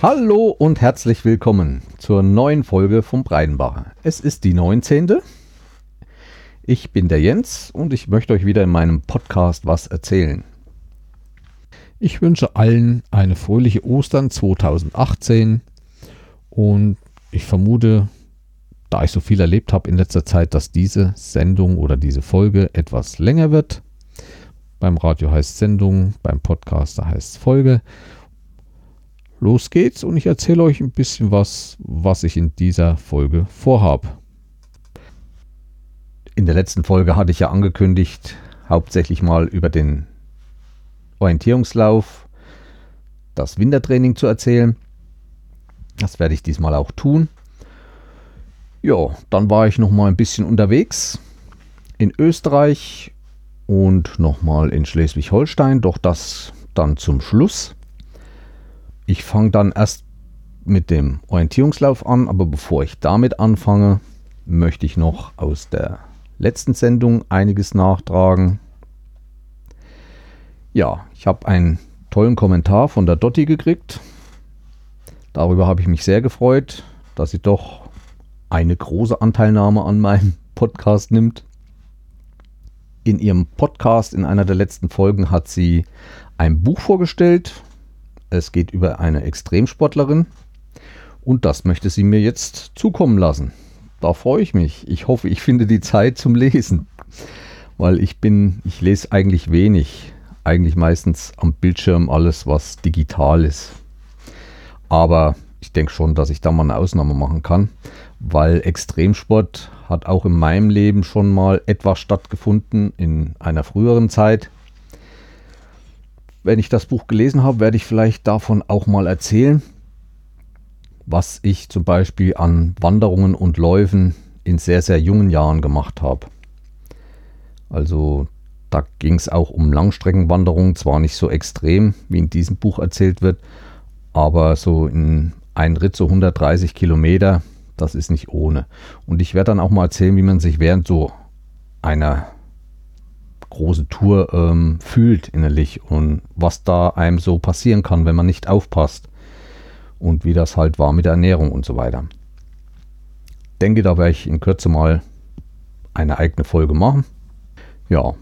Hallo und herzlich willkommen zur neuen Folge vom Breidenbacher. Es ist die 19. Ich bin der Jens und ich möchte euch wieder in meinem Podcast was erzählen. Ich wünsche allen eine fröhliche Ostern 2018 und ich vermute, da ich so viel erlebt habe in letzter Zeit, dass diese Sendung oder diese Folge etwas länger wird. Beim Radio heißt Sendung, beim Podcaster heißt Folge. Los geht's und ich erzähle euch ein bisschen was, was ich in dieser Folge vorhabe. In der letzten Folge hatte ich ja angekündigt, hauptsächlich mal über den Orientierungslauf, das Wintertraining zu erzählen. Das werde ich diesmal auch tun. Ja, dann war ich noch mal ein bisschen unterwegs in Österreich und noch mal in Schleswig-Holstein, doch das dann zum Schluss. Ich fange dann erst mit dem Orientierungslauf an, aber bevor ich damit anfange, möchte ich noch aus der letzten Sendung einiges nachtragen. Ja, ich habe einen tollen Kommentar von der Dotti gekriegt. Darüber habe ich mich sehr gefreut, dass sie doch eine große Anteilnahme an meinem Podcast nimmt. In ihrem Podcast in einer der letzten Folgen hat sie ein Buch vorgestellt. Es geht über eine Extremsportlerin und das möchte sie mir jetzt zukommen lassen. Da freue ich mich. Ich hoffe, ich finde die Zeit zum Lesen, weil ich bin, ich lese eigentlich wenig, eigentlich meistens am Bildschirm alles, was digital ist. Aber ich denke schon, dass ich da mal eine Ausnahme machen kann weil Extremsport hat auch in meinem Leben schon mal etwas stattgefunden in einer früheren Zeit. Wenn ich das Buch gelesen habe, werde ich vielleicht davon auch mal erzählen, was ich zum Beispiel an Wanderungen und Läufen in sehr, sehr jungen Jahren gemacht habe. Also da ging es auch um Langstreckenwanderungen, zwar nicht so extrem, wie in diesem Buch erzählt wird, aber so in ein Ritt so 130 Kilometer das ist nicht ohne. Und ich werde dann auch mal erzählen, wie man sich während so einer großen Tour ähm, fühlt innerlich und was da einem so passieren kann, wenn man nicht aufpasst. Und wie das halt war mit der Ernährung und so weiter. Denke, da werde ich in Kürze mal eine eigene Folge machen. Ja.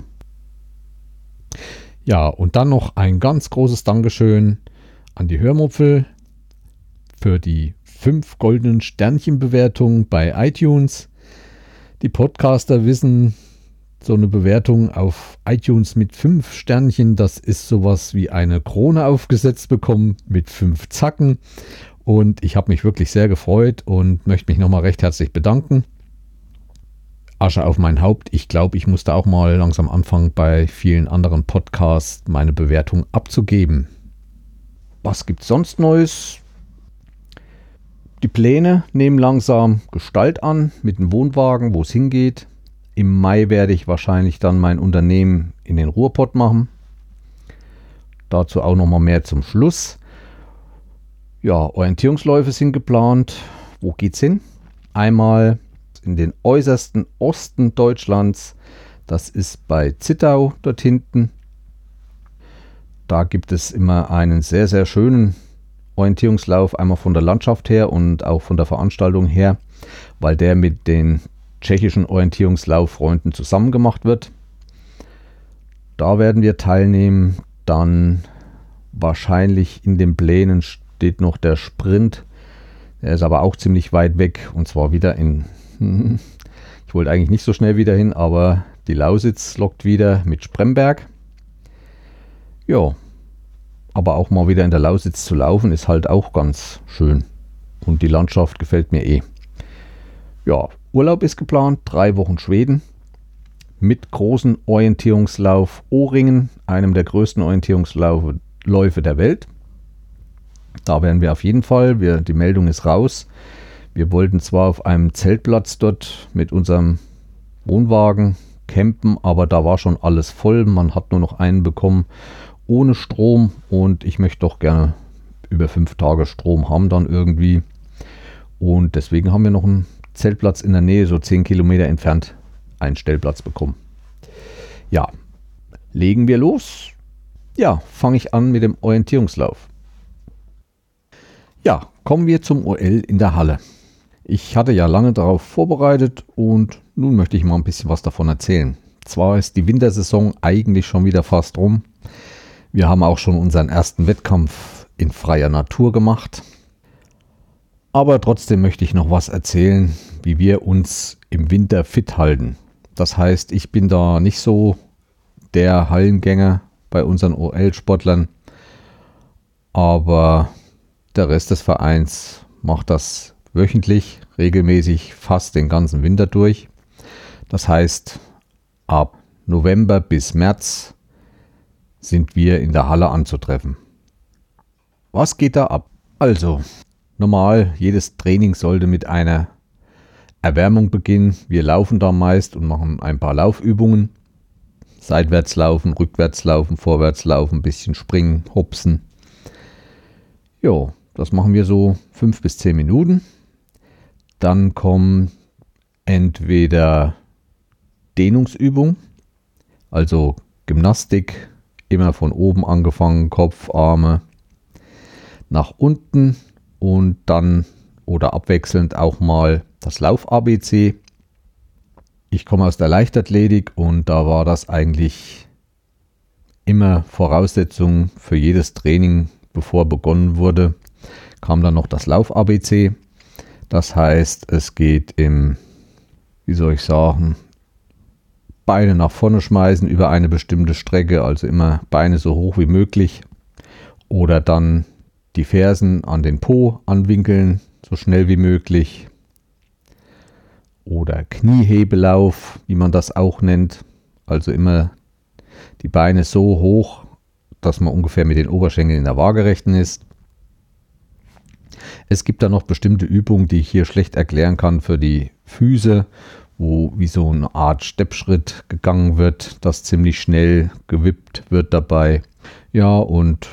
Ja, und dann noch ein ganz großes Dankeschön an die Hörmupfel für die fünf goldenen Sternchenbewertungen bei iTunes. Die Podcaster wissen, so eine Bewertung auf iTunes mit fünf Sternchen, das ist sowas wie eine Krone aufgesetzt bekommen mit fünf Zacken. Und ich habe mich wirklich sehr gefreut und möchte mich nochmal recht herzlich bedanken. Asche auf mein Haupt. Ich glaube, ich musste auch mal langsam anfangen, bei vielen anderen Podcasts meine Bewertung abzugeben. Was gibt es sonst Neues? Die Pläne nehmen langsam Gestalt an mit dem Wohnwagen, wo es hingeht. Im Mai werde ich wahrscheinlich dann mein Unternehmen in den Ruhrpott machen. Dazu auch noch mal mehr zum Schluss. Ja, Orientierungsläufe sind geplant. Wo geht's hin? Einmal in den äußersten Osten Deutschlands. Das ist bei Zittau dort hinten. Da gibt es immer einen sehr, sehr schönen Orientierungslauf, einmal von der Landschaft her und auch von der Veranstaltung her, weil der mit den tschechischen Orientierungslauffreunden zusammen gemacht wird. Da werden wir teilnehmen. Dann wahrscheinlich in den Plänen steht noch der Sprint. Der ist aber auch ziemlich weit weg und zwar wieder in. Ich wollte eigentlich nicht so schnell wieder hin, aber die Lausitz lockt wieder mit Spremberg. Ja, aber auch mal wieder in der Lausitz zu laufen, ist halt auch ganz schön. Und die Landschaft gefällt mir eh. Ja, Urlaub ist geplant, drei Wochen Schweden mit großen Orientierungslauf O-Ringen, einem der größten Orientierungsläufe der Welt. Da werden wir auf jeden Fall, wir, die Meldung ist raus. Wir wollten zwar auf einem Zeltplatz dort mit unserem Wohnwagen campen, aber da war schon alles voll. Man hat nur noch einen bekommen ohne Strom und ich möchte doch gerne über fünf Tage Strom haben dann irgendwie. Und deswegen haben wir noch einen Zeltplatz in der Nähe, so zehn Kilometer entfernt, einen Stellplatz bekommen. Ja, legen wir los. Ja, fange ich an mit dem Orientierungslauf. Ja, kommen wir zum OL in der Halle. Ich hatte ja lange darauf vorbereitet und nun möchte ich mal ein bisschen was davon erzählen. Zwar ist die Wintersaison eigentlich schon wieder fast rum. Wir haben auch schon unseren ersten Wettkampf in freier Natur gemacht. Aber trotzdem möchte ich noch was erzählen, wie wir uns im Winter fit halten. Das heißt, ich bin da nicht so der Hallengänger bei unseren OL-Sportlern, aber der Rest des Vereins macht das wöchentlich, regelmäßig, fast den ganzen Winter durch. Das heißt, ab November bis März sind wir in der Halle anzutreffen. Was geht da ab? Also, normal, jedes Training sollte mit einer Erwärmung beginnen. Wir laufen da meist und machen ein paar Laufübungen. Seitwärts laufen, rückwärts laufen, vorwärts laufen, ein bisschen springen, hopsen. Jo, das machen wir so fünf bis zehn Minuten. Dann kommen entweder Dehnungsübungen, also Gymnastik, immer von oben angefangen, Kopf, Arme nach unten und dann oder abwechselnd auch mal das Lauf-ABC. Ich komme aus der Leichtathletik und da war das eigentlich immer Voraussetzung für jedes Training, bevor begonnen wurde, kam dann noch das Lauf-ABC. Das heißt, es geht im, wie soll ich sagen, Beine nach vorne schmeißen über eine bestimmte Strecke, also immer Beine so hoch wie möglich. Oder dann die Fersen an den Po anwinkeln, so schnell wie möglich. Oder Kniehebelauf, wie man das auch nennt. Also immer die Beine so hoch, dass man ungefähr mit den Oberschenkeln in der Waagerechten ist. Es gibt da noch bestimmte Übungen, die ich hier schlecht erklären kann für die Füße, wo wie so eine Art Steppschritt gegangen wird, das ziemlich schnell gewippt wird dabei. Ja, und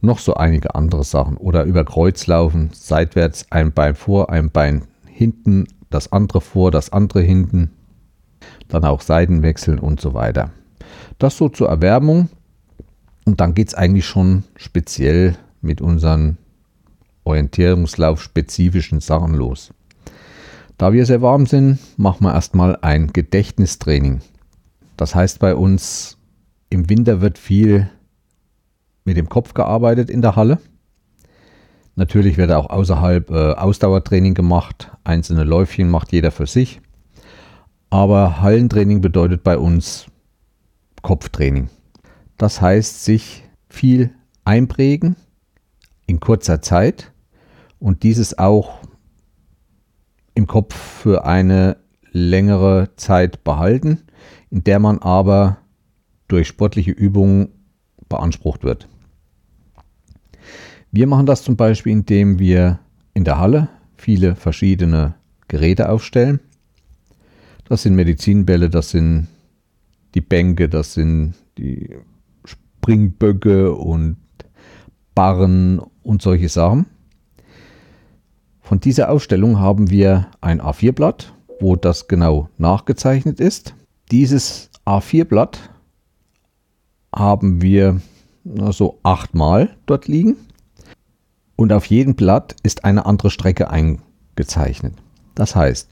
noch so einige andere Sachen. Oder über Kreuz laufen, seitwärts ein Bein vor, ein Bein hinten, das andere vor, das andere hinten. Dann auch Seiten wechseln und so weiter. Das so zur Erwärmung. Und dann geht es eigentlich schon speziell mit unseren Orientierungslauf-spezifischen Sachen los. Da wir sehr warm sind, machen wir erstmal ein Gedächtnistraining. Das heißt bei uns, im Winter wird viel mit dem Kopf gearbeitet in der Halle. Natürlich wird auch außerhalb äh, Ausdauertraining gemacht. Einzelne Läufchen macht jeder für sich. Aber Hallentraining bedeutet bei uns Kopftraining. Das heißt, sich viel einprägen in kurzer Zeit und dieses auch im Kopf für eine längere Zeit behalten, in der man aber durch sportliche Übungen beansprucht wird. Wir machen das zum Beispiel, indem wir in der Halle viele verschiedene Geräte aufstellen. Das sind Medizinbälle, das sind die Bänke, das sind die Springböcke und Barren und solche Sachen. Von dieser Ausstellung haben wir ein A4-Blatt, wo das genau nachgezeichnet ist. Dieses A4-Blatt haben wir so achtmal dort liegen und auf jedem Blatt ist eine andere Strecke eingezeichnet. Das heißt,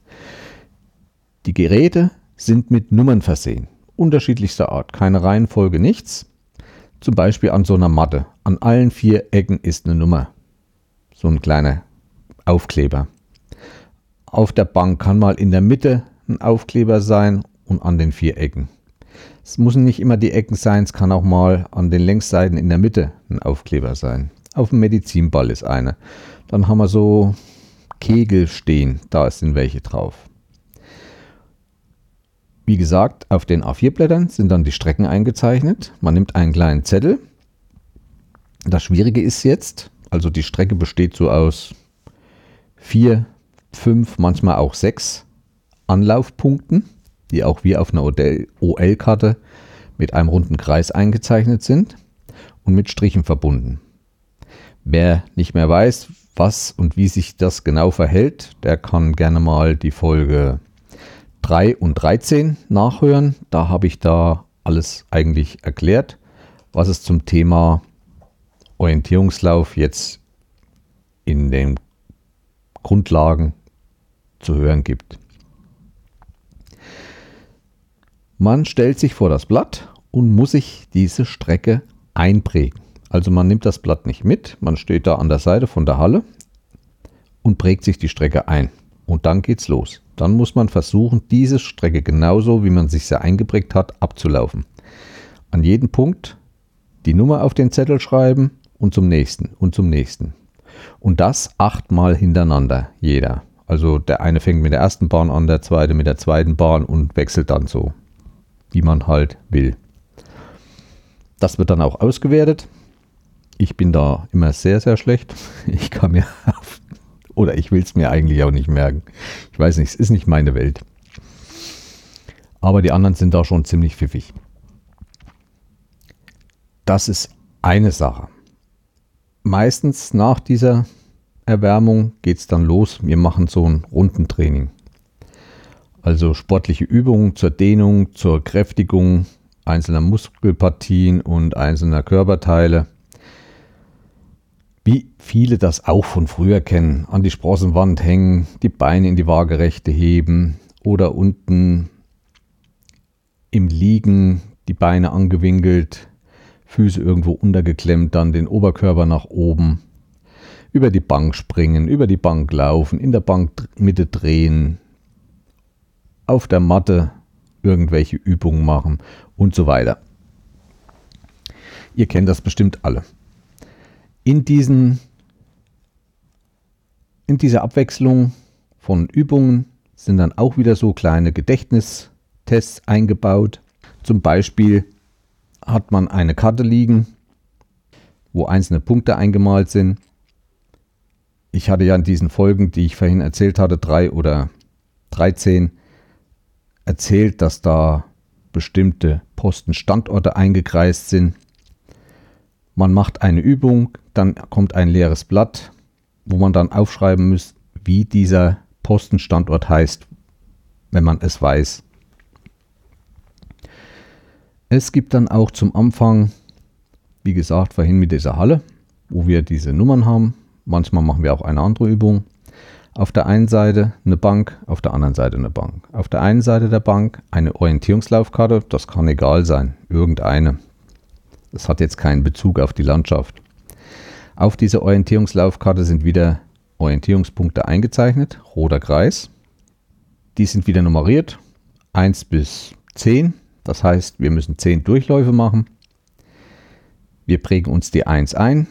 die Geräte sind mit Nummern versehen, unterschiedlichster Art, keine Reihenfolge, nichts. Zum Beispiel an so einer Matte. An allen vier Ecken ist eine Nummer. So ein kleiner Aufkleber. Auf der Bank kann mal in der Mitte ein Aufkleber sein und an den vier Ecken. Es müssen nicht immer die Ecken sein, es kann auch mal an den Längsseiten in der Mitte ein Aufkleber sein. Auf dem Medizinball ist eine. Dann haben wir so Kegel stehen, da sind welche drauf. Wie gesagt, auf den A4-Blättern sind dann die Strecken eingezeichnet. Man nimmt einen kleinen Zettel. Das Schwierige ist jetzt, also die Strecke besteht so aus vier, fünf, manchmal auch sechs Anlaufpunkten, die auch wie auf einer OL-Karte mit einem runden Kreis eingezeichnet sind und mit Strichen verbunden. Wer nicht mehr weiß, was und wie sich das genau verhält, der kann gerne mal die Folge 3 und 13 nachhören. Da habe ich da alles eigentlich erklärt, was es zum Thema Orientierungslauf jetzt in den Grundlagen zu hören gibt. Man stellt sich vor das Blatt und muss sich diese Strecke einprägen. Also man nimmt das Blatt nicht mit, man steht da an der Seite von der Halle und prägt sich die Strecke ein. Und dann geht's los. Dann muss man versuchen, diese Strecke genauso, wie man sich sie eingeprägt hat, abzulaufen. An jedem Punkt die Nummer auf den Zettel schreiben und zum nächsten und zum nächsten. Und das achtmal hintereinander, jeder. Also der eine fängt mit der ersten Bahn an, der zweite mit der zweiten Bahn und wechselt dann so, wie man halt will. Das wird dann auch ausgewertet. Ich bin da immer sehr, sehr schlecht. Ich kann mir oder ich will es mir eigentlich auch nicht merken. Ich weiß nicht, es ist nicht meine Welt. Aber die anderen sind da schon ziemlich pfiffig. Das ist eine Sache. Meistens nach dieser Erwärmung geht es dann los. Wir machen so ein Rundentraining. Also sportliche Übungen zur Dehnung, zur Kräftigung einzelner Muskelpartien und einzelner Körperteile wie viele das auch von früher kennen, an die Sprossenwand hängen, die Beine in die Waagerechte heben oder unten im Liegen die Beine angewinkelt, Füße irgendwo untergeklemmt, dann den Oberkörper nach oben, über die Bank springen, über die Bank laufen, in der Bankmitte drehen, auf der Matte irgendwelche Übungen machen und so weiter. Ihr kennt das bestimmt alle in diesen in dieser Abwechslung von Übungen sind dann auch wieder so kleine Gedächtnistests eingebaut. Zum Beispiel hat man eine Karte liegen, wo einzelne Punkte eingemalt sind. Ich hatte ja in diesen Folgen, die ich vorhin erzählt hatte, drei oder 13, erzählt, dass da bestimmte Postenstandorte eingekreist sind. Man macht eine Übung, dann kommt ein leeres Blatt, wo man dann aufschreiben muss, wie dieser Postenstandort heißt, wenn man es weiß. Es gibt dann auch zum Anfang, wie gesagt, vorhin mit dieser Halle, wo wir diese Nummern haben. Manchmal machen wir auch eine andere Übung. Auf der einen Seite eine Bank, auf der anderen Seite eine Bank. Auf der einen Seite der Bank eine Orientierungslaufkarte, das kann egal sein, irgendeine. Das hat jetzt keinen Bezug auf die Landschaft. Auf dieser Orientierungslaufkarte sind wieder Orientierungspunkte eingezeichnet, roter Kreis. Die sind wieder nummeriert, 1 bis 10. Das heißt, wir müssen 10 Durchläufe machen. Wir prägen uns die 1 ein,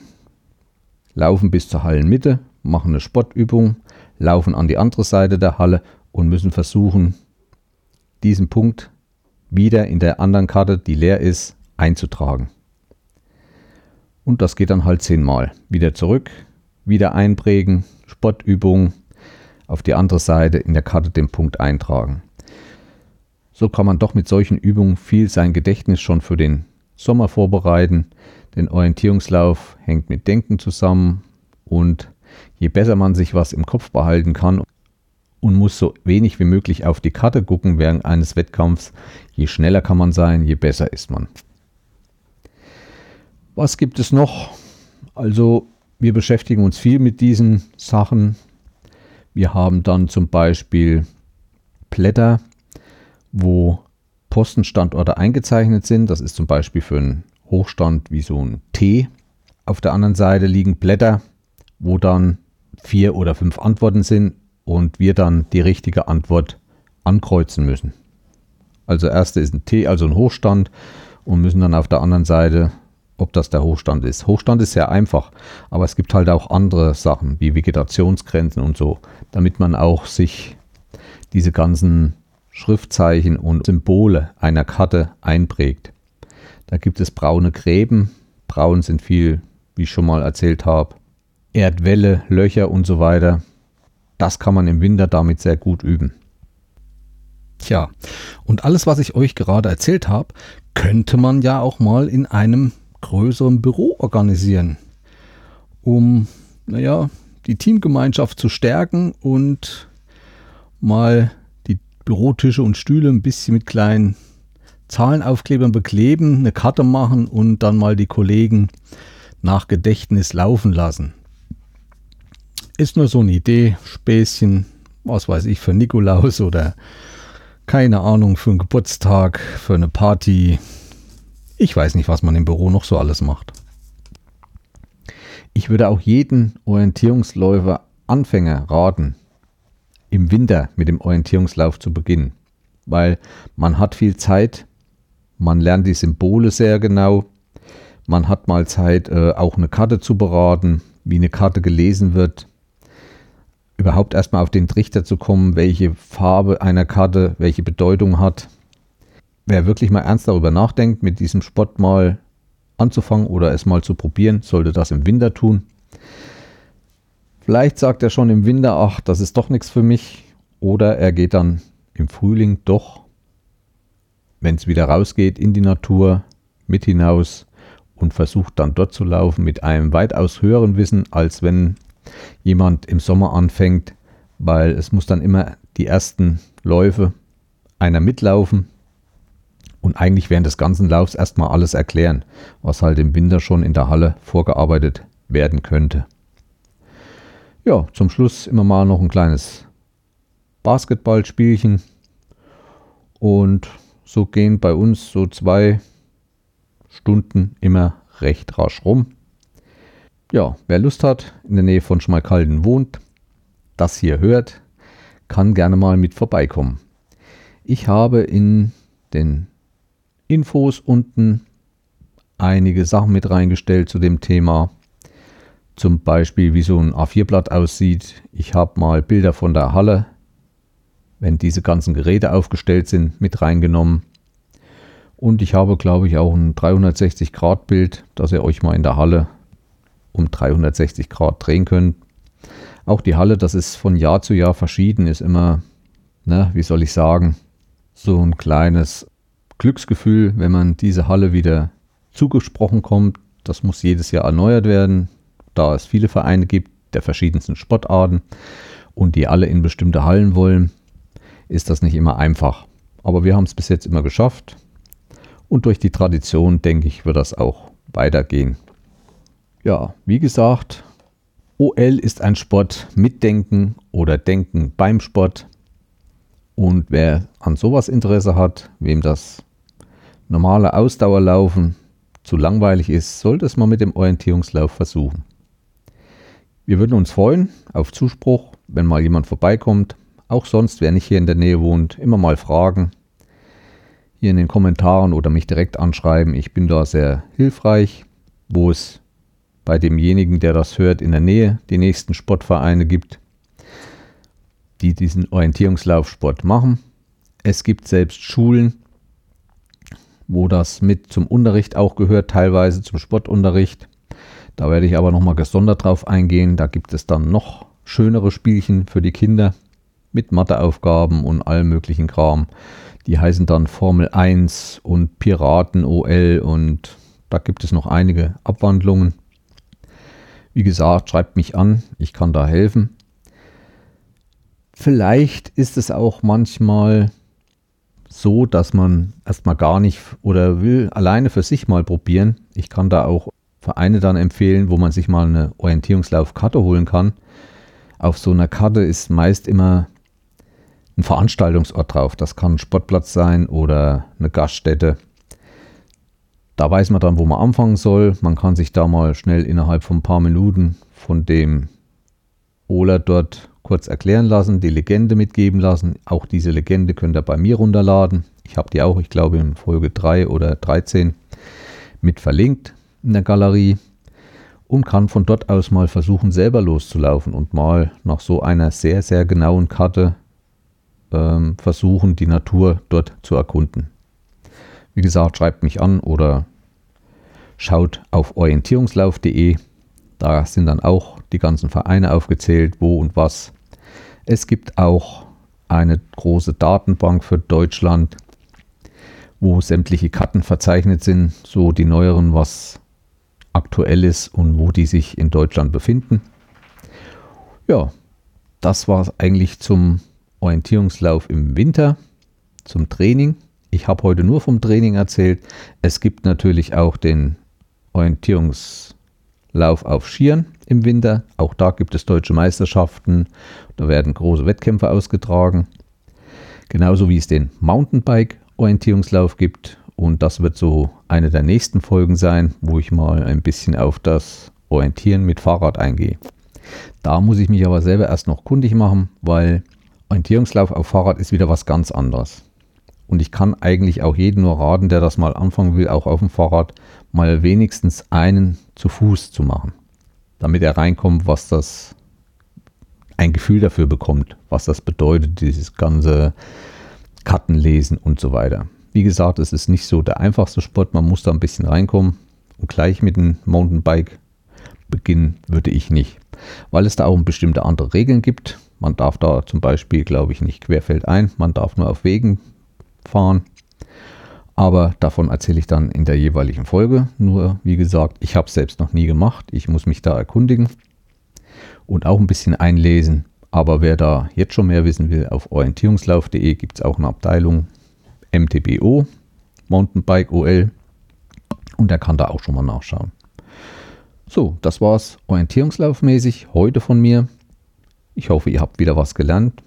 laufen bis zur Hallenmitte, machen eine Sportübung, laufen an die andere Seite der Halle und müssen versuchen, diesen Punkt wieder in der anderen Karte, die leer ist, einzutragen. Und das geht dann halt zehnmal. Wieder zurück, wieder einprägen, Spottübung, auf die andere Seite in der Karte den Punkt eintragen. So kann man doch mit solchen Übungen viel sein Gedächtnis schon für den Sommer vorbereiten. Den Orientierungslauf hängt mit Denken zusammen und je besser man sich was im Kopf behalten kann und muss so wenig wie möglich auf die Karte gucken während eines Wettkampfs, je schneller kann man sein, je besser ist man. Was gibt es noch? Also wir beschäftigen uns viel mit diesen Sachen. Wir haben dann zum Beispiel Blätter, wo Postenstandorte eingezeichnet sind. Das ist zum Beispiel für einen Hochstand wie so ein T. Auf der anderen Seite liegen Blätter, wo dann vier oder fünf Antworten sind und wir dann die richtige Antwort ankreuzen müssen. Also erste ist ein T, also ein Hochstand und müssen dann auf der anderen Seite ob das der Hochstand ist. Hochstand ist sehr einfach, aber es gibt halt auch andere Sachen wie Vegetationsgrenzen und so, damit man auch sich diese ganzen Schriftzeichen und Symbole einer Karte einprägt. Da gibt es braune Gräben. Braun sind viel, wie ich schon mal erzählt habe. Erdwelle, Löcher und so weiter. Das kann man im Winter damit sehr gut üben. Tja, und alles, was ich euch gerade erzählt habe, könnte man ja auch mal in einem größeren Büro organisieren, um, naja, die Teamgemeinschaft zu stärken und mal die Bürotische und Stühle ein bisschen mit kleinen Zahlenaufklebern bekleben, eine Karte machen und dann mal die Kollegen nach Gedächtnis laufen lassen. Ist nur so eine Idee, Späßchen, was weiß ich, für Nikolaus oder keine Ahnung, für einen Geburtstag, für eine Party. Ich weiß nicht, was man im Büro noch so alles macht. Ich würde auch jeden Orientierungsläufer Anfänger raten, im Winter mit dem Orientierungslauf zu beginnen, weil man hat viel Zeit, man lernt die Symbole sehr genau, man hat mal Zeit, äh, auch eine Karte zu beraten, wie eine Karte gelesen wird, überhaupt erstmal auf den Trichter zu kommen, welche Farbe einer Karte welche Bedeutung hat. Wer wirklich mal ernst darüber nachdenkt, mit diesem Sport mal anzufangen oder es mal zu probieren, sollte das im Winter tun. Vielleicht sagt er schon im Winter, ach, das ist doch nichts für mich. Oder er geht dann im Frühling doch, wenn es wieder rausgeht, in die Natur, mit hinaus und versucht dann dort zu laufen mit einem weitaus höheren Wissen, als wenn jemand im Sommer anfängt, weil es muss dann immer die ersten Läufe einer mitlaufen und eigentlich während des ganzen Laufs erstmal alles erklären, was halt im Winter schon in der Halle vorgearbeitet werden könnte. Ja, zum Schluss immer mal noch ein kleines Basketballspielchen und so gehen bei uns so zwei Stunden immer recht rasch rum. Ja, wer Lust hat, in der Nähe von Schmalkalden wohnt, das hier hört, kann gerne mal mit vorbeikommen. Ich habe in den Infos unten einige Sachen mit reingestellt zu dem Thema. Zum Beispiel, wie so ein A4-Blatt aussieht. Ich habe mal Bilder von der Halle, wenn diese ganzen Geräte aufgestellt sind, mit reingenommen. Und ich habe, glaube ich, auch ein 360-Grad-Bild, dass ihr euch mal in der Halle um 360 Grad drehen könnt. Auch die Halle, das ist von Jahr zu Jahr verschieden, ist immer, ne, wie soll ich sagen, so ein kleines Glücksgefühl, wenn man diese Halle wieder zugesprochen kommt. Das muss jedes Jahr erneuert werden, da es viele Vereine gibt der verschiedensten Sportarten und die alle in bestimmte Hallen wollen, ist das nicht immer einfach. Aber wir haben es bis jetzt immer geschafft und durch die Tradition, denke ich, wird das auch weitergehen. Ja, wie gesagt, OL ist ein Sport mit Denken oder Denken beim Sport. Und wer an sowas Interesse hat, wem das normale Ausdauerlaufen zu langweilig ist, sollte es mal mit dem Orientierungslauf versuchen. Wir würden uns freuen auf Zuspruch, wenn mal jemand vorbeikommt. Auch sonst, wer nicht hier in der Nähe wohnt, immer mal fragen. Hier in den Kommentaren oder mich direkt anschreiben. Ich bin da sehr hilfreich, wo es bei demjenigen, der das hört, in der Nähe die nächsten Sportvereine gibt, die diesen Orientierungslaufsport machen. Es gibt selbst Schulen, wo das mit zum Unterricht auch gehört, teilweise zum Sportunterricht. Da werde ich aber nochmal gesondert drauf eingehen. Da gibt es dann noch schönere Spielchen für die Kinder mit Matheaufgaben und allem möglichen Kram. Die heißen dann Formel 1 und Piraten OL und da gibt es noch einige Abwandlungen. Wie gesagt, schreibt mich an, ich kann da helfen. Vielleicht ist es auch manchmal so, dass man erstmal gar nicht oder will alleine für sich mal probieren. Ich kann da auch Vereine dann empfehlen, wo man sich mal eine Orientierungslaufkarte holen kann. Auf so einer Karte ist meist immer ein Veranstaltungsort drauf. Das kann ein Sportplatz sein oder eine Gaststätte. Da weiß man dann, wo man anfangen soll. Man kann sich da mal schnell innerhalb von ein paar Minuten von dem Ola dort kurz erklären lassen, die Legende mitgeben lassen. Auch diese Legende könnt ihr bei mir runterladen. Ich habe die auch, ich glaube, in Folge 3 oder 13 mit verlinkt in der Galerie und kann von dort aus mal versuchen, selber loszulaufen und mal nach so einer sehr, sehr genauen Karte ähm, versuchen, die Natur dort zu erkunden. Wie gesagt, schreibt mich an oder schaut auf orientierungslauf.de. Da sind dann auch die ganzen Vereine aufgezählt, wo und was. Es gibt auch eine große Datenbank für Deutschland, wo sämtliche Karten verzeichnet sind, so die neueren, was aktuell ist und wo die sich in Deutschland befinden. Ja, das war eigentlich zum Orientierungslauf im Winter, zum Training. Ich habe heute nur vom Training erzählt. Es gibt natürlich auch den Orientierungslauf Lauf auf Skiern im Winter. Auch da gibt es deutsche Meisterschaften. Da werden große Wettkämpfe ausgetragen. Genauso wie es den Mountainbike-Orientierungslauf gibt. Und das wird so eine der nächsten Folgen sein, wo ich mal ein bisschen auf das Orientieren mit Fahrrad eingehe. Da muss ich mich aber selber erst noch kundig machen, weil Orientierungslauf auf Fahrrad ist wieder was ganz anderes. Und ich kann eigentlich auch jedem nur raten, der das mal anfangen will, auch auf dem Fahrrad, mal wenigstens einen zu Fuß zu machen. Damit er reinkommt, was das, ein Gefühl dafür bekommt, was das bedeutet, dieses ganze Kartenlesen und so weiter. Wie gesagt, es ist nicht so der einfachste Sport, man muss da ein bisschen reinkommen. Und gleich mit dem Mountainbike beginnen würde ich nicht, weil es da auch bestimmte andere Regeln gibt. Man darf da zum Beispiel, glaube ich, nicht querfeldein, man darf nur auf Wegen fahren. Aber davon erzähle ich dann in der jeweiligen Folge. Nur, wie gesagt, ich habe es selbst noch nie gemacht. Ich muss mich da erkundigen und auch ein bisschen einlesen. Aber wer da jetzt schon mehr wissen will, auf orientierungslauf.de gibt es auch eine Abteilung MTBO, Mountainbike OL. Und der kann da auch schon mal nachschauen. So, das war's orientierungslaufmäßig heute von mir. Ich hoffe, ihr habt wieder was gelernt.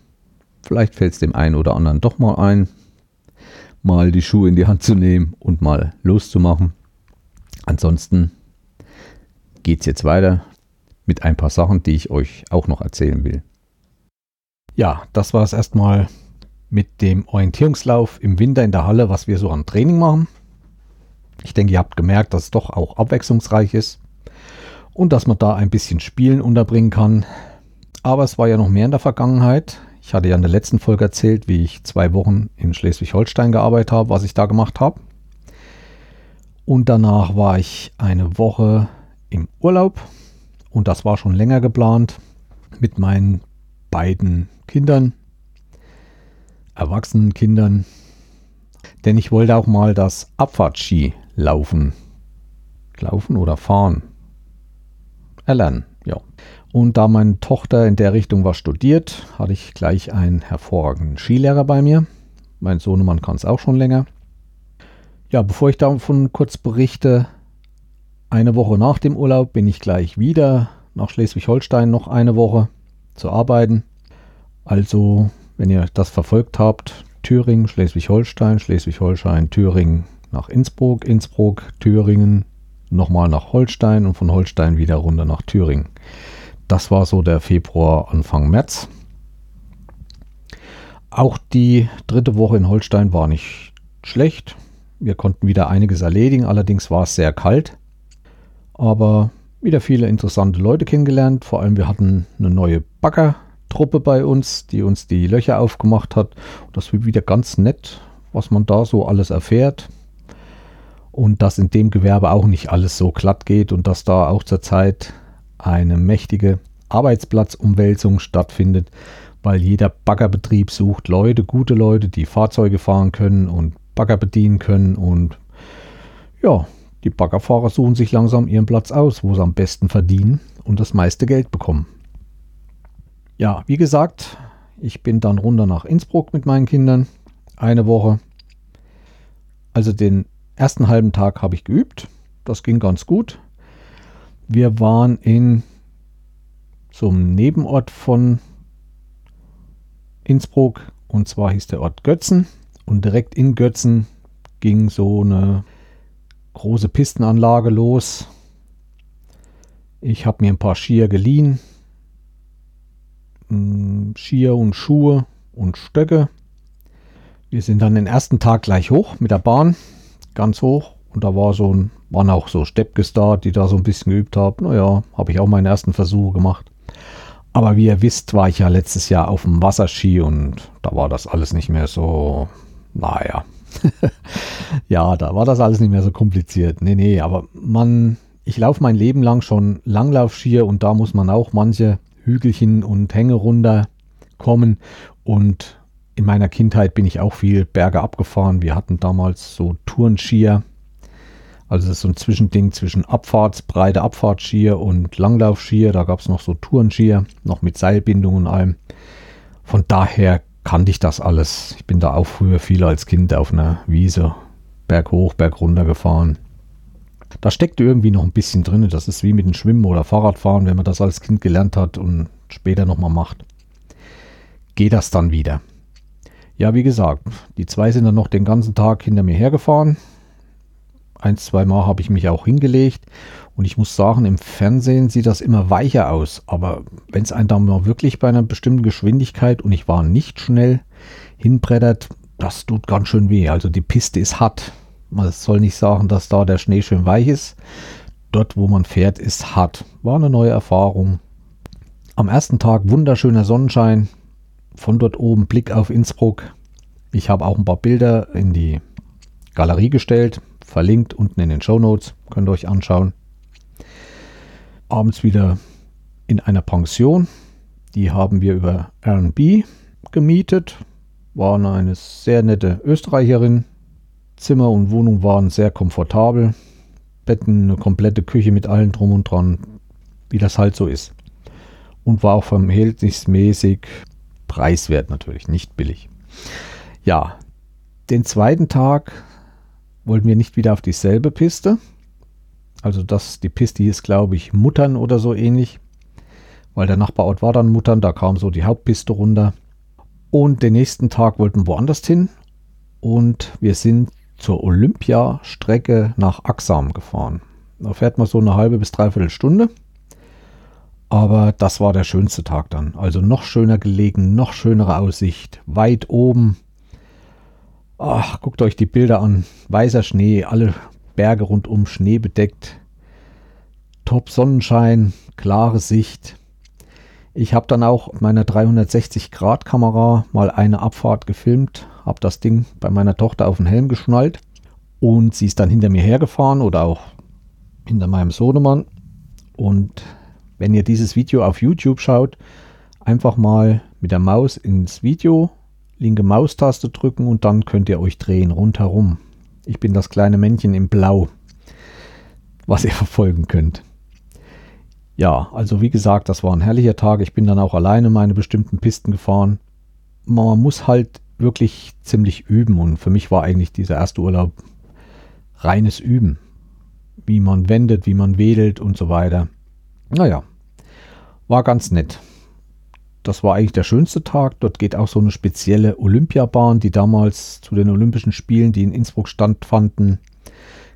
Vielleicht fällt es dem einen oder anderen doch mal ein, mal die Schuhe in die Hand zu nehmen und mal loszumachen. Ansonsten geht es jetzt weiter mit ein paar Sachen, die ich euch auch noch erzählen will. Ja, das war es erstmal mit dem Orientierungslauf im Winter in der Halle, was wir so an Training machen. Ich denke, ihr habt gemerkt, dass es doch auch abwechslungsreich ist und dass man da ein bisschen Spielen unterbringen kann. Aber es war ja noch mehr in der Vergangenheit. Ich hatte ja in der letzten Folge erzählt, wie ich zwei Wochen in Schleswig-Holstein gearbeitet habe, was ich da gemacht habe. Und danach war ich eine Woche im Urlaub und das war schon länger geplant mit meinen beiden Kindern, erwachsenen Kindern. Denn ich wollte auch mal das Abfahrtski laufen. Laufen oder fahren. Erlernen, ja. Und da meine Tochter in der Richtung was studiert, hatte ich gleich einen hervorragenden Skilehrer bei mir. Mein Sohnemann kann es auch schon länger. Ja, bevor ich davon kurz berichte, eine Woche nach dem Urlaub bin ich gleich wieder nach Schleswig-Holstein noch eine Woche zu arbeiten. Also, wenn ihr das verfolgt habt, Thüringen, Schleswig-Holstein, Schleswig-Holstein, Thüringen nach Innsbruck, Innsbruck, Thüringen, nochmal nach Holstein und von Holstein wieder runter nach Thüringen. Das war so der Februar, Anfang März. Auch die dritte Woche in Holstein war nicht schlecht. Wir konnten wieder einiges erledigen, allerdings war es sehr kalt. Aber wieder viele interessante Leute kennengelernt. Vor allem wir hatten eine neue Baggertruppe bei uns, die uns die Löcher aufgemacht hat. Das wird wieder ganz nett, was man da so alles erfährt. Und dass in dem Gewerbe auch nicht alles so glatt geht und dass da auch zurzeit eine mächtige Arbeitsplatzumwälzung stattfindet, weil jeder Baggerbetrieb sucht Leute, gute Leute, die Fahrzeuge fahren können und Bagger bedienen können und ja, die Baggerfahrer suchen sich langsam ihren Platz aus, wo sie am besten verdienen und das meiste Geld bekommen. Ja, wie gesagt, ich bin dann runter nach Innsbruck mit meinen Kindern. Eine Woche. Also den ersten halben Tag habe ich geübt. Das ging ganz gut. Wir waren in so einem Nebenort von Innsbruck und zwar hieß der Ort Götzen und direkt in Götzen ging so eine große Pistenanlage los. Ich habe mir ein paar Skier geliehen, hm, Skier und Schuhe und Stöcke. Wir sind dann den ersten Tag gleich hoch mit der Bahn, ganz hoch und da war so ein waren auch so Steppkes da, die da so ein bisschen geübt haben. Naja, habe ich auch meine ersten Versuche gemacht. Aber wie ihr wisst, war ich ja letztes Jahr auf dem Wasserski und da war das alles nicht mehr so, naja. ja, da war das alles nicht mehr so kompliziert. Nee, nee, aber man, ich laufe mein Leben lang schon Langlaufskier und da muss man auch manche Hügelchen und Hänge runterkommen. Und in meiner Kindheit bin ich auch viel Berge abgefahren. Wir hatten damals so Tourenskier also das ist so ein Zwischending zwischen Abfahrts, breite Abfahrtskier und Langlaufskier. Da gab es noch so Tourenskier, noch mit Seilbindung und allem. Von daher kannte ich das alles. Ich bin da auch früher viel als Kind auf einer Wiese berghoch, berg runter gefahren. Da steckt irgendwie noch ein bisschen drin. Das ist wie mit dem Schwimmen oder Fahrradfahren, wenn man das als Kind gelernt hat und später nochmal macht. Geht das dann wieder. Ja, wie gesagt, die zwei sind dann noch den ganzen Tag hinter mir hergefahren. Ein, zwei Mal habe ich mich auch hingelegt und ich muss sagen, im Fernsehen sieht das immer weicher aus. Aber wenn es einen dann mal wirklich bei einer bestimmten Geschwindigkeit und ich war nicht schnell hinbrettert, das tut ganz schön weh. Also die Piste ist hart. Man soll nicht sagen, dass da der Schnee schön weich ist. Dort, wo man fährt, ist hart. War eine neue Erfahrung. Am ersten Tag wunderschöner Sonnenschein. Von dort oben Blick auf Innsbruck. Ich habe auch ein paar Bilder in die Galerie gestellt. Verlinkt unten in den Show Notes. Könnt ihr euch anschauen. Abends wieder in einer Pension. Die haben wir über Airbnb gemietet. War eine sehr nette Österreicherin, Zimmer und Wohnung waren sehr komfortabel. Betten, eine komplette Küche mit allem drum und dran, wie das halt so ist. Und war auch verhältnismäßig preiswert natürlich, nicht billig. Ja, den zweiten Tag wollten wir nicht wieder auf dieselbe Piste. Also das, die Piste hieß, glaube ich, Muttern oder so ähnlich. Weil der Nachbarort war dann Muttern, da kam so die Hauptpiste runter. Und den nächsten Tag wollten wir woanders hin. Und wir sind zur Olympiastrecke nach Axam gefahren. Da fährt man so eine halbe bis dreiviertel Stunde. Aber das war der schönste Tag dann. Also noch schöner gelegen, noch schönere Aussicht, weit oben. Ach, guckt euch die Bilder an. Weißer Schnee, alle Berge rundum Schnee bedeckt. Top Sonnenschein, klare Sicht. Ich habe dann auch mit meiner 360-Grad-Kamera mal eine Abfahrt gefilmt, habe das Ding bei meiner Tochter auf den Helm geschnallt und sie ist dann hinter mir hergefahren oder auch hinter meinem Sohnemann. Und wenn ihr dieses Video auf YouTube schaut, einfach mal mit der Maus ins Video, linke Maustaste drücken und dann könnt ihr euch drehen rundherum. Ich bin das kleine Männchen im Blau, was ihr verfolgen könnt. Ja, also wie gesagt, das war ein herrlicher Tag. Ich bin dann auch alleine meine bestimmten Pisten gefahren. Man muss halt wirklich ziemlich üben und für mich war eigentlich dieser erste Urlaub reines Üben. Wie man wendet, wie man wedelt und so weiter. Naja, war ganz nett. Das war eigentlich der schönste Tag. Dort geht auch so eine spezielle Olympiabahn, die damals zu den Olympischen Spielen, die in Innsbruck stattfanden,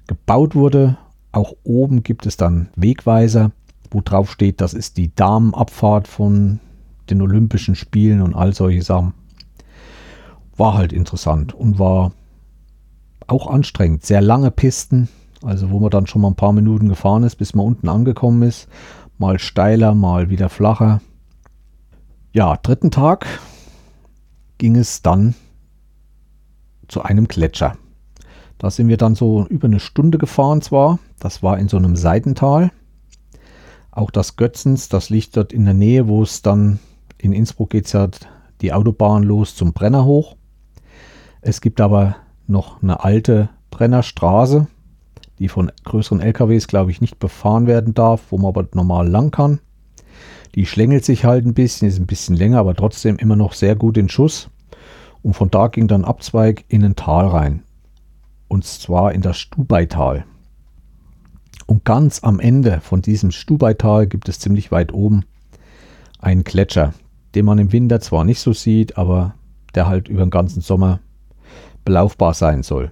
gebaut wurde. Auch oben gibt es dann Wegweiser wo drauf steht, das ist die Damenabfahrt von den Olympischen Spielen und all solche Sachen. War halt interessant und war auch anstrengend. Sehr lange Pisten, also wo man dann schon mal ein paar Minuten gefahren ist, bis man unten angekommen ist. Mal steiler, mal wieder flacher. Ja, dritten Tag ging es dann zu einem Gletscher. Da sind wir dann so über eine Stunde gefahren zwar. Das war in so einem Seitental. Auch das Götzens, das liegt dort in der Nähe, wo es dann in Innsbruck geht ja die Autobahn los zum Brenner hoch. Es gibt aber noch eine alte Brennerstraße, die von größeren LKWs, glaube ich, nicht befahren werden darf, wo man aber normal lang kann. Die schlängelt sich halt ein bisschen, ist ein bisschen länger, aber trotzdem immer noch sehr gut in Schuss. Und von da ging dann Abzweig in ein Tal rein. Und zwar in das Stubaital. Und ganz am Ende von diesem Stubaital gibt es ziemlich weit oben einen Gletscher, den man im Winter zwar nicht so sieht, aber der halt über den ganzen Sommer belaufbar sein soll.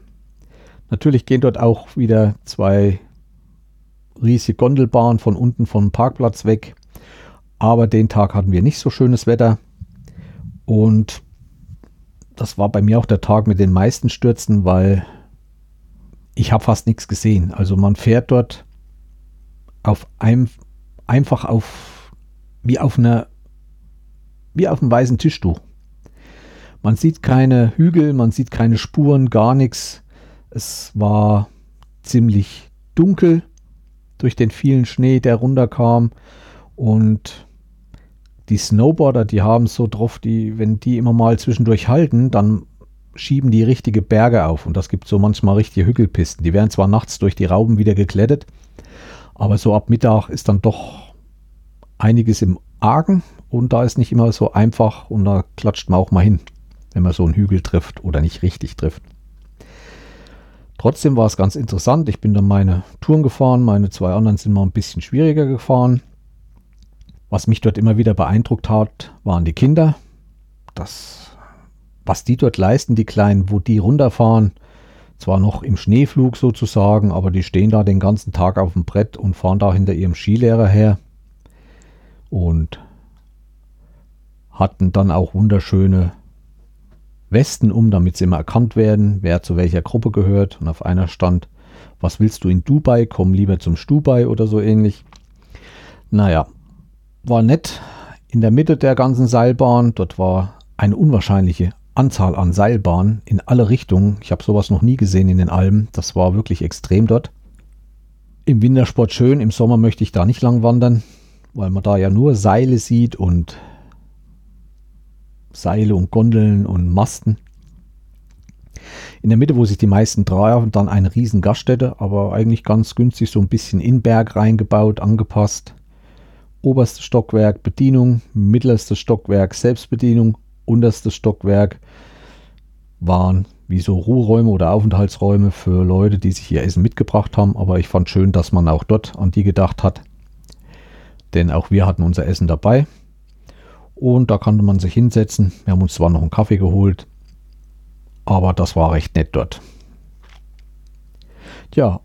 Natürlich gehen dort auch wieder zwei riesige Gondelbahnen von unten vom Parkplatz weg. Aber den Tag hatten wir nicht so schönes Wetter. Und das war bei mir auch der Tag mit den meisten Stürzen, weil ich habe fast nichts gesehen. Also man fährt dort auf einem, einfach auf, wie auf einer, wie auf einem weißen Tischtuch. Man sieht keine Hügel, man sieht keine Spuren, gar nichts. Es war ziemlich dunkel durch den vielen Schnee, der runterkam. Und die Snowboarder, die haben so drauf, die, wenn die immer mal zwischendurch halten, dann schieben die richtige Berge auf. Und das gibt so manchmal richtige Hügelpisten. Die werden zwar nachts durch die Rauben wieder geklettet, aber so ab Mittag ist dann doch einiges im Argen und da ist nicht immer so einfach und da klatscht man auch mal hin, wenn man so einen Hügel trifft oder nicht richtig trifft. Trotzdem war es ganz interessant. Ich bin dann meine Touren gefahren, meine zwei anderen sind mal ein bisschen schwieriger gefahren. Was mich dort immer wieder beeindruckt hat, waren die Kinder. Das, was die dort leisten, die Kleinen, wo die runterfahren, zwar noch im Schneeflug sozusagen, aber die stehen da den ganzen Tag auf dem Brett und fahren da hinter ihrem Skilehrer her und hatten dann auch wunderschöne Westen um, damit sie immer erkannt werden, wer zu welcher Gruppe gehört. Und auf einer stand, was willst du in Dubai? Komm lieber zum Stubai oder so ähnlich. Naja, war nett. In der Mitte der ganzen Seilbahn, dort war eine unwahrscheinliche Anzahl an Seilbahnen in alle Richtungen. Ich habe sowas noch nie gesehen in den Alpen. Das war wirklich extrem dort. Im Wintersport schön, im Sommer möchte ich da nicht lang wandern, weil man da ja nur Seile sieht und Seile und Gondeln und Masten. In der Mitte, wo sich die meisten trafen, dann eine riesen Gaststätte, aber eigentlich ganz günstig, so ein bisschen in Berg reingebaut, angepasst. Oberstes Stockwerk Bedienung, mittlerstes Stockwerk Selbstbedienung, unterstes Stockwerk waren wie so Ruheräume oder Aufenthaltsräume für Leute, die sich ihr Essen mitgebracht haben. Aber ich fand schön, dass man auch dort an die gedacht hat. Denn auch wir hatten unser Essen dabei. Und da konnte man sich hinsetzen. Wir haben uns zwar noch einen Kaffee geholt, aber das war recht nett dort. Ja,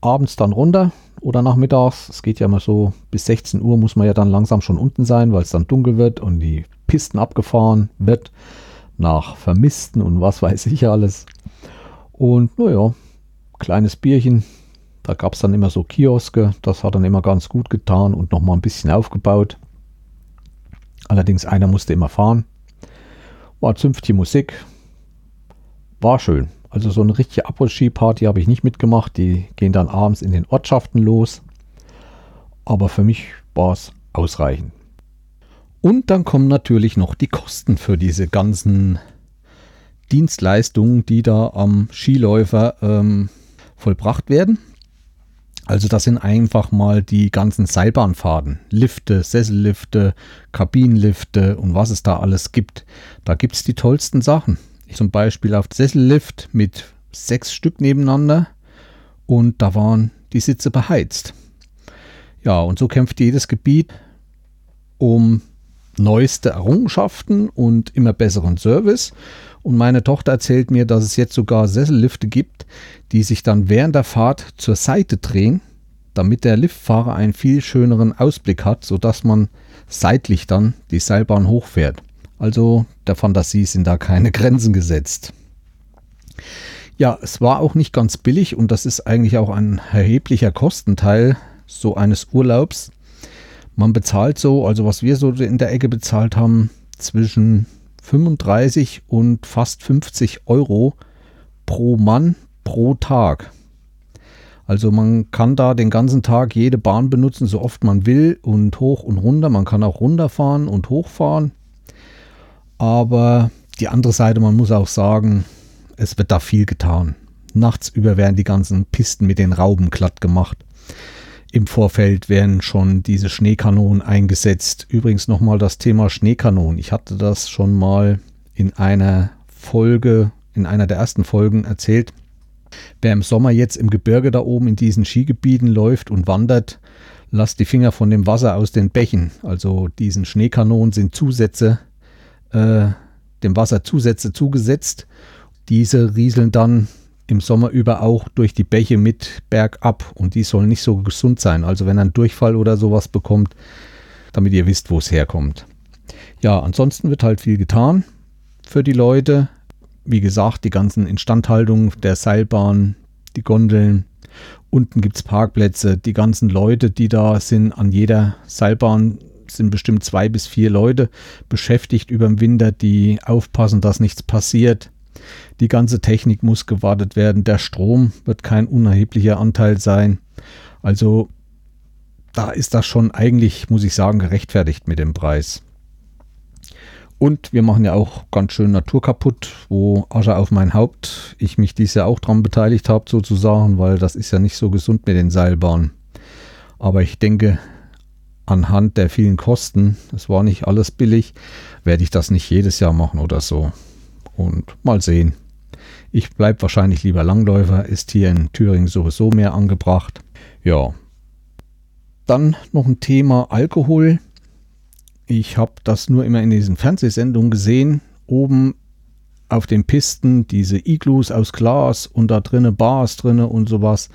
abends dann runter oder nachmittags. Es geht ja immer so, bis 16 Uhr muss man ja dann langsam schon unten sein, weil es dann dunkel wird und die Pisten abgefahren wird. Nach Vermissten und was weiß ich alles. Und naja, kleines Bierchen. Da gab es dann immer so Kioske. Das hat dann immer ganz gut getan und nochmal ein bisschen aufgebaut. Allerdings einer musste immer fahren. War zünftige Musik. War schön. Also so eine richtige Après-Ski-Party habe ich nicht mitgemacht. Die gehen dann abends in den Ortschaften los. Aber für mich war es ausreichend. Und dann kommen natürlich noch die Kosten für diese ganzen Dienstleistungen, die da am Skiläufer ähm, vollbracht werden. Also das sind einfach mal die ganzen Seilbahnfahrten, Lifte, Sessellifte, Kabinenlifte und was es da alles gibt. Da gibt es die tollsten Sachen. Zum Beispiel auf Sessellift mit sechs Stück nebeneinander und da waren die Sitze beheizt. Ja, und so kämpft jedes Gebiet um neueste Errungenschaften und immer besseren Service. Und meine Tochter erzählt mir, dass es jetzt sogar Sessellifte gibt, die sich dann während der Fahrt zur Seite drehen, damit der Liftfahrer einen viel schöneren Ausblick hat, sodass man seitlich dann die Seilbahn hochfährt. Also der Fantasie sind da keine Grenzen gesetzt. Ja, es war auch nicht ganz billig und das ist eigentlich auch ein erheblicher Kostenteil so eines Urlaubs. Man bezahlt so, also was wir so in der Ecke bezahlt haben, zwischen 35 und fast 50 Euro pro Mann pro Tag. Also man kann da den ganzen Tag jede Bahn benutzen, so oft man will und hoch und runter. Man kann auch runterfahren und hochfahren. Aber die andere Seite, man muss auch sagen, es wird da viel getan. Nachts über werden die ganzen Pisten mit den Rauben glatt gemacht. Im Vorfeld werden schon diese Schneekanonen eingesetzt. Übrigens nochmal das Thema Schneekanonen. Ich hatte das schon mal in einer Folge, in einer der ersten Folgen erzählt. Wer im Sommer jetzt im Gebirge da oben in diesen Skigebieten läuft und wandert, lasst die Finger von dem Wasser aus den Bächen. Also diesen Schneekanonen sind Zusätze, äh, dem Wasser Zusätze zugesetzt. Diese rieseln dann im Sommer über auch durch die Bäche mit bergab und die sollen nicht so gesund sein. Also wenn ein Durchfall oder sowas bekommt, damit ihr wisst, wo es herkommt. Ja, ansonsten wird halt viel getan für die Leute. Wie gesagt, die ganzen Instandhaltungen der Seilbahn, die Gondeln. Unten gibt es Parkplätze. Die ganzen Leute, die da sind, an jeder Seilbahn sind bestimmt zwei bis vier Leute beschäftigt über den Winter, die aufpassen, dass nichts passiert. Die ganze Technik muss gewartet werden. Der Strom wird kein unerheblicher Anteil sein. Also da ist das schon eigentlich, muss ich sagen, gerechtfertigt mit dem Preis. Und wir machen ja auch ganz schön Natur kaputt, wo Asche auf mein Haupt, ich mich dies Jahr auch dran beteiligt habe sozusagen, weil das ist ja nicht so gesund mit den Seilbahnen. Aber ich denke, anhand der vielen Kosten, es war nicht alles billig, werde ich das nicht jedes Jahr machen oder so. Und mal sehen. Ich bleibe wahrscheinlich lieber Langläufer, ist hier in Thüringen sowieso mehr angebracht. Ja. Dann noch ein Thema Alkohol. Ich habe das nur immer in diesen Fernsehsendungen gesehen. Oben auf den Pisten diese Iglus aus Glas und da drinnen Bars drinne und sowas.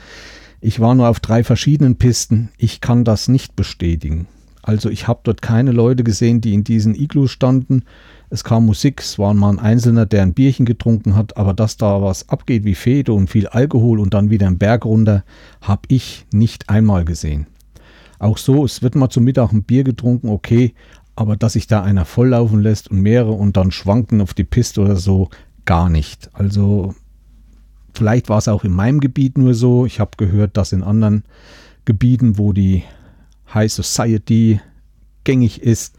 Ich war nur auf drei verschiedenen Pisten. Ich kann das nicht bestätigen. Also ich habe dort keine Leute gesehen, die in diesen Iglus standen. Es kam Musik, es war mal ein Einzelner, der ein Bierchen getrunken hat, aber dass da was abgeht wie Fete und viel Alkohol und dann wieder ein Berg runter, habe ich nicht einmal gesehen. Auch so, es wird mal zum Mittag ein Bier getrunken, okay, aber dass sich da einer volllaufen lässt und mehrere und dann schwanken auf die Piste oder so, gar nicht. Also vielleicht war es auch in meinem Gebiet nur so. Ich habe gehört, dass in anderen Gebieten, wo die High Society gängig ist,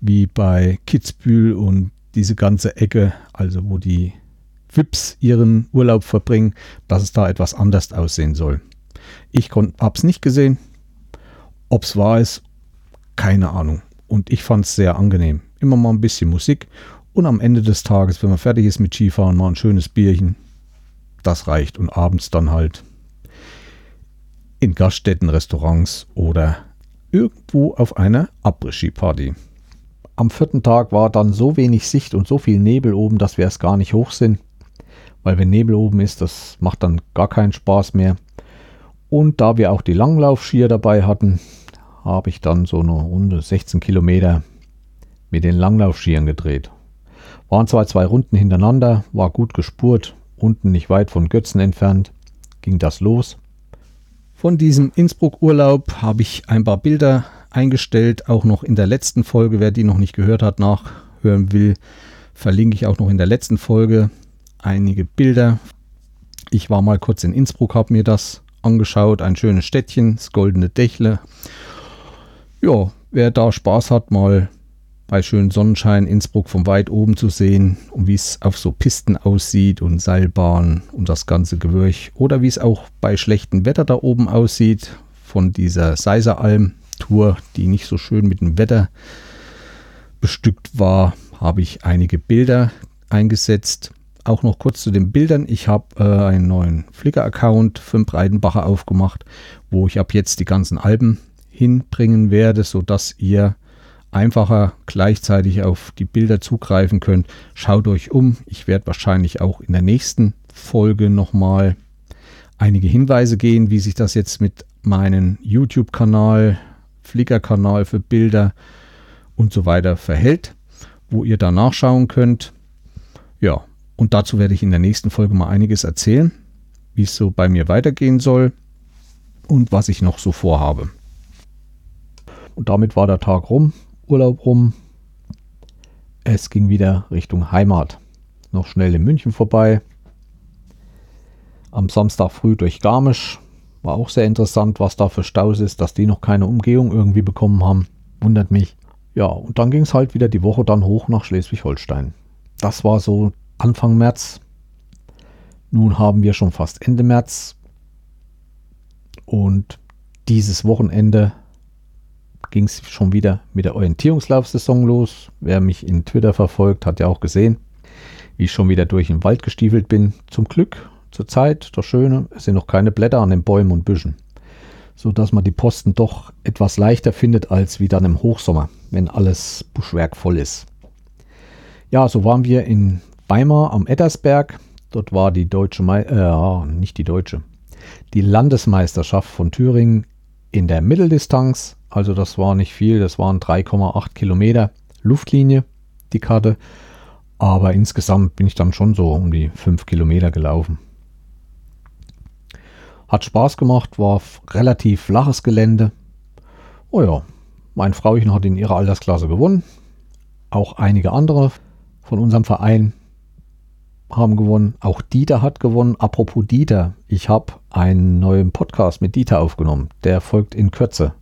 wie bei Kitzbühel und diese ganze Ecke, also wo die VIPs ihren Urlaub verbringen, dass es da etwas anders aussehen soll. Ich habe es nicht gesehen. Ob es wahr ist, keine Ahnung und ich fand es sehr angenehm. Immer mal ein bisschen Musik und am Ende des Tages, wenn man fertig ist mit Skifahren, mal ein schönes Bierchen. Das reicht und abends dann halt in Gaststätten, Restaurants oder irgendwo auf einer Après-Ski-Party. Am vierten Tag war dann so wenig Sicht und so viel Nebel oben, dass wir erst gar nicht hoch sind. Weil wenn Nebel oben ist, das macht dann gar keinen Spaß mehr. Und da wir auch die Langlaufskier dabei hatten, habe ich dann so eine Runde 16 Kilometer mit den Langlaufskiern gedreht. Waren zwar zwei Runden hintereinander, war gut gespurt, unten nicht weit von Götzen entfernt, ging das los. Von diesem Innsbruck-Urlaub habe ich ein paar Bilder eingestellt, auch noch in der letzten Folge. Wer die noch nicht gehört hat, nachhören will, verlinke ich auch noch in der letzten Folge einige Bilder. Ich war mal kurz in Innsbruck, habe mir das angeschaut. Ein schönes Städtchen, das Goldene Dächle ja, wer da Spaß hat, mal bei schönem Sonnenschein Innsbruck von weit oben zu sehen und wie es auf so Pisten aussieht und Seilbahnen und das ganze Gewürch oder wie es auch bei schlechtem Wetter da oben aussieht von dieser Seiseralm-Tour, die nicht so schön mit dem Wetter bestückt war, habe ich einige Bilder eingesetzt. Auch noch kurz zu den Bildern. Ich habe äh, einen neuen Flickr-Account für den Breitenbacher aufgemacht, wo ich ab jetzt die ganzen Alben hinbringen werde, sodass ihr einfacher gleichzeitig auf die Bilder zugreifen könnt. Schaut euch um. Ich werde wahrscheinlich auch in der nächsten Folge nochmal einige Hinweise gehen, wie sich das jetzt mit meinem YouTube-Kanal, Flickr-Kanal für Bilder und so weiter verhält, wo ihr da nachschauen könnt. Ja, und dazu werde ich in der nächsten Folge mal einiges erzählen, wie es so bei mir weitergehen soll und was ich noch so vorhabe. Und damit war der Tag rum, Urlaub rum. Es ging wieder Richtung Heimat. Noch schnell in München vorbei. Am Samstag früh durch Garmisch. War auch sehr interessant, was da für Staus ist, dass die noch keine Umgehung irgendwie bekommen haben. Wundert mich. Ja, und dann ging es halt wieder die Woche dann hoch nach Schleswig-Holstein. Das war so Anfang März. Nun haben wir schon fast Ende März. Und dieses Wochenende ging es schon wieder mit der Orientierungslaufsaison los. Wer mich in Twitter verfolgt, hat ja auch gesehen, wie ich schon wieder durch den Wald gestiefelt bin. Zum Glück, zur Zeit, das Schöne, es sind noch keine Blätter an den Bäumen und Büschen. So dass man die Posten doch etwas leichter findet als wie dann im Hochsommer, wenn alles Buschwerk voll ist. Ja, so waren wir in Weimar am Ettersberg. Dort war die deutsche, Me äh, nicht die deutsche, die Landesmeisterschaft von Thüringen in der Mitteldistanz also das war nicht viel, das waren 3,8 Kilometer Luftlinie, die Karte. Aber insgesamt bin ich dann schon so um die 5 Kilometer gelaufen. Hat Spaß gemacht, war relativ flaches Gelände. Oh ja, mein Frauchen hat in ihrer Altersklasse gewonnen. Auch einige andere von unserem Verein haben gewonnen. Auch Dieter hat gewonnen. Apropos Dieter, ich habe einen neuen Podcast mit Dieter aufgenommen. Der folgt in Kürze.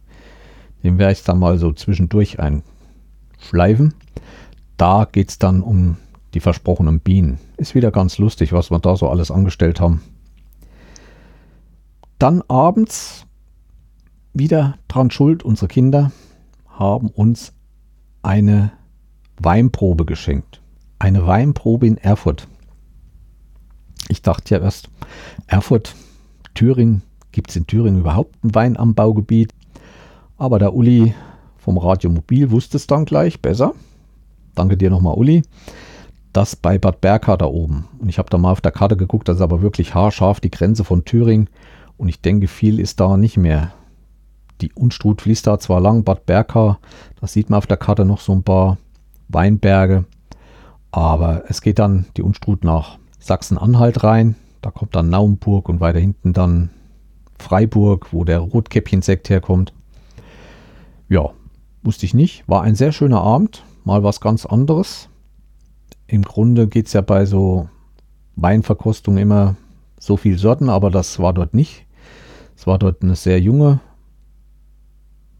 Den werde ich dann mal so zwischendurch einschleifen. Da geht es dann um die versprochenen Bienen. Ist wieder ganz lustig, was wir da so alles angestellt haben. Dann abends wieder dran schuld, unsere Kinder haben uns eine Weinprobe geschenkt. Eine Weinprobe in Erfurt. Ich dachte ja erst, Erfurt, Thüringen, gibt es in Thüringen überhaupt ein Weinanbaugebiet? Aber der Uli vom Radio Mobil wusste es dann gleich besser. Danke dir nochmal, Uli. Das bei Bad Berka da oben. Und ich habe da mal auf der Karte geguckt, das ist aber wirklich haarscharf die Grenze von Thüringen. Und ich denke, viel ist da nicht mehr. Die Unstrut fließt da zwar lang, Bad Berka, da sieht man auf der Karte noch so ein paar Weinberge. Aber es geht dann die Unstrut nach Sachsen-Anhalt rein. Da kommt dann Naumburg und weiter hinten dann Freiburg, wo der Rotkäppchensekt herkommt. Ja, wusste ich nicht. War ein sehr schöner Abend. Mal was ganz anderes. Im Grunde geht es ja bei so Weinverkostungen immer so viel Sorten, aber das war dort nicht. Es war dort eine sehr junge,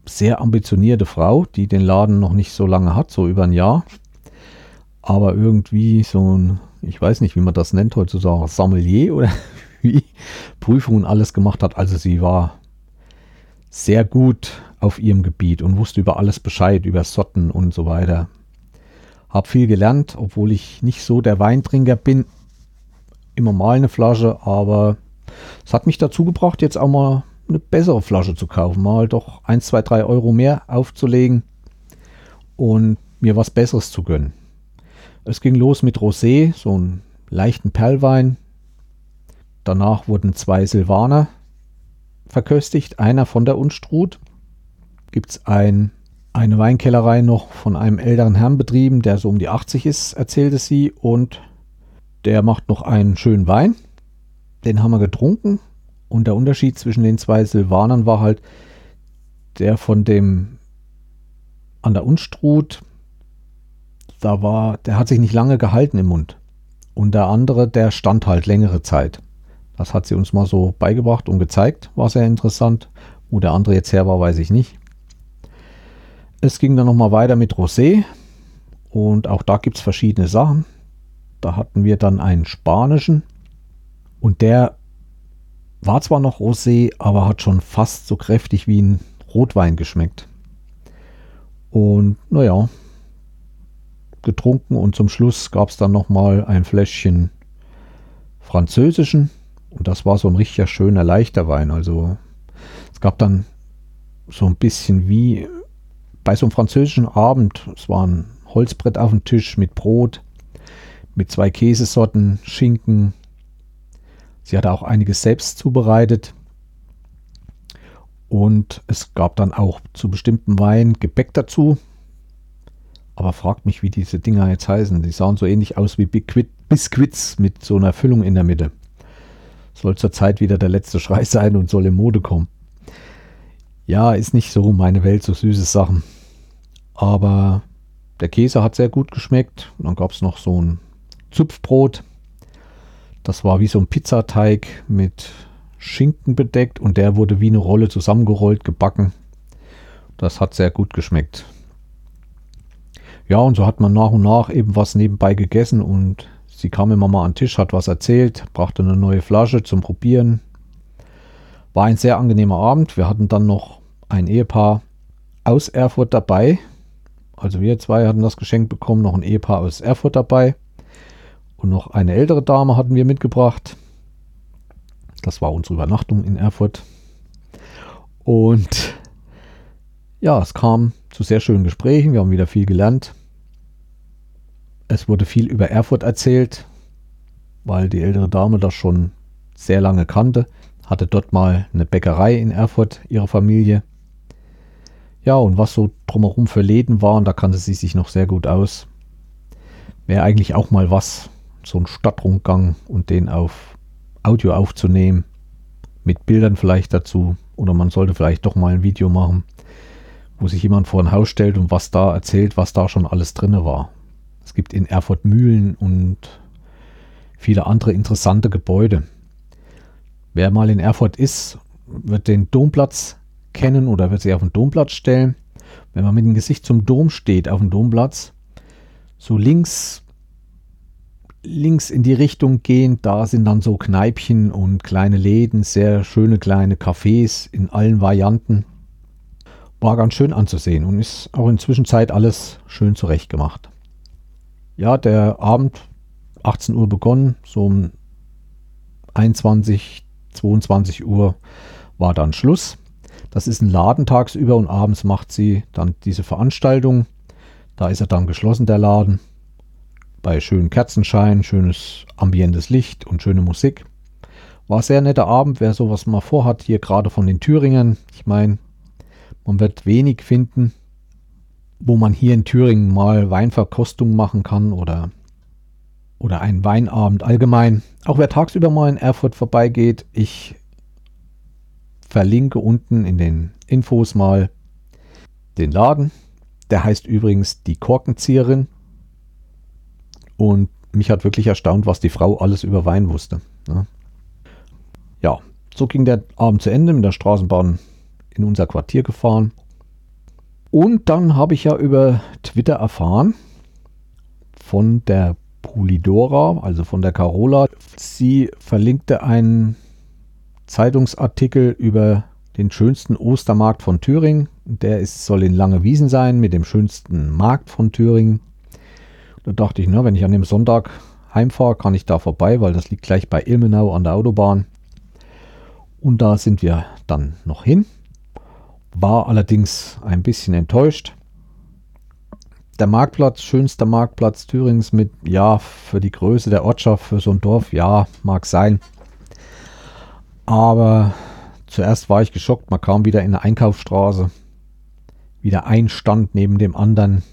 sehr ambitionierte Frau, die den Laden noch nicht so lange hat, so über ein Jahr. Aber irgendwie so ein, ich weiß nicht, wie man das nennt heutzutage, Sommelier oder wie, Prüfungen alles gemacht hat. Also sie war sehr gut auf ihrem Gebiet und wusste über alles Bescheid, über Sorten und so weiter. Hab viel gelernt, obwohl ich nicht so der Weintrinker bin. Immer mal eine Flasche, aber es hat mich dazu gebracht, jetzt auch mal eine bessere Flasche zu kaufen. Mal doch 1, 2, 3 Euro mehr aufzulegen und mir was Besseres zu gönnen. Es ging los mit Rosé, so einen leichten Perlwein. Danach wurden zwei Silvaner verköstigt, einer von der Unstrut gibt es ein, eine Weinkellerei noch von einem älteren Herrn betrieben, der so um die 80 ist, erzählte sie. Und der macht noch einen schönen Wein. Den haben wir getrunken. Und der Unterschied zwischen den zwei Silvanern war halt, der von dem an der Unstrut, da war, der hat sich nicht lange gehalten im Mund. Und der andere, der stand halt längere Zeit. Das hat sie uns mal so beigebracht und gezeigt, war sehr interessant. Wo der andere jetzt her war, weiß ich nicht. Es ging dann nochmal weiter mit Rosé und auch da gibt es verschiedene Sachen. Da hatten wir dann einen spanischen und der war zwar noch Rosé, aber hat schon fast so kräftig wie ein Rotwein geschmeckt. Und naja, getrunken und zum Schluss gab es dann nochmal ein Fläschchen französischen und das war so ein richtig schöner, leichter Wein. Also es gab dann so ein bisschen wie bei so einem französischen Abend, es war ein Holzbrett auf dem Tisch mit Brot, mit zwei Käsesorten, Schinken. Sie hatte auch einiges selbst zubereitet. Und es gab dann auch zu bestimmten Wein Gebäck dazu. Aber fragt mich, wie diese Dinger jetzt heißen. Die sahen so ähnlich aus wie Biscuits mit so einer Füllung in der Mitte. Soll zurzeit wieder der letzte Schrei sein und soll in Mode kommen. Ja, ist nicht so meine Welt, so süße Sachen. Aber der Käse hat sehr gut geschmeckt. Und dann gab es noch so ein Zupfbrot. Das war wie so ein Pizzateig mit Schinken bedeckt und der wurde wie eine Rolle zusammengerollt, gebacken. Das hat sehr gut geschmeckt. Ja, und so hat man nach und nach eben was nebenbei gegessen und sie kam immer mal an den Tisch, hat was erzählt, brachte eine neue Flasche zum Probieren. War ein sehr angenehmer Abend. Wir hatten dann noch ein Ehepaar aus Erfurt dabei. Also wir zwei hatten das Geschenk bekommen, noch ein Ehepaar aus Erfurt dabei. Und noch eine ältere Dame hatten wir mitgebracht. Das war unsere Übernachtung in Erfurt. Und ja, es kam zu sehr schönen Gesprächen. Wir haben wieder viel gelernt. Es wurde viel über Erfurt erzählt, weil die ältere Dame das schon sehr lange kannte. Hatte dort mal eine Bäckerei in Erfurt, ihre Familie. Ja, und was so drumherum für Läden waren, da kannte sie sich noch sehr gut aus. Wäre eigentlich auch mal was, so ein Stadtrundgang und den auf Audio aufzunehmen, mit Bildern vielleicht dazu. Oder man sollte vielleicht doch mal ein Video machen, wo sich jemand vor ein Haus stellt und was da erzählt, was da schon alles drin war. Es gibt in Erfurt Mühlen und viele andere interessante Gebäude. Wer mal in Erfurt ist, wird den Domplatz kennen oder wird sich auf den Domplatz stellen. Wenn man mit dem Gesicht zum Dom steht auf dem Domplatz, so links, links in die Richtung gehen, da sind dann so Kneipchen und kleine Läden, sehr schöne kleine Cafés in allen Varianten. War ganz schön anzusehen und ist auch inzwischen Zeit alles schön zurecht gemacht. Ja, der Abend, 18 Uhr begonnen, so um 21, 22 Uhr war dann Schluss. Das ist ein Laden tagsüber und abends macht sie dann diese Veranstaltung. Da ist er dann geschlossen, der Laden. Bei schönem Kerzenschein, schönes ambientes Licht und schöne Musik. War sehr netter Abend, wer sowas mal vorhat, hier gerade von den Thüringern. Ich meine, man wird wenig finden, wo man hier in Thüringen mal Weinverkostung machen kann oder, oder einen Weinabend allgemein. Auch wer tagsüber mal in Erfurt vorbeigeht, ich verlinke unten in den Infos mal den Laden. Der heißt übrigens die Korkenzieherin. Und mich hat wirklich erstaunt, was die Frau alles über Wein wusste. Ne? Ja, so ging der Abend zu Ende mit der Straßenbahn in unser Quartier gefahren. Und dann habe ich ja über Twitter erfahren von der Pulidora, also von der Carola. Sie verlinkte einen Zeitungsartikel über den schönsten Ostermarkt von Thüringen. Der ist, soll in Langewiesen sein, mit dem schönsten Markt von Thüringen. Da dachte ich, na, wenn ich an dem Sonntag heimfahre, kann ich da vorbei, weil das liegt gleich bei Ilmenau an der Autobahn. Und da sind wir dann noch hin war allerdings ein bisschen enttäuscht. Der Marktplatz, schönster Marktplatz Thürings mit, ja, für die Größe der Ortschaft, für so ein Dorf, ja, mag sein. Aber zuerst war ich geschockt, man kam wieder in eine Einkaufsstraße. Wieder ein Stand neben dem anderen.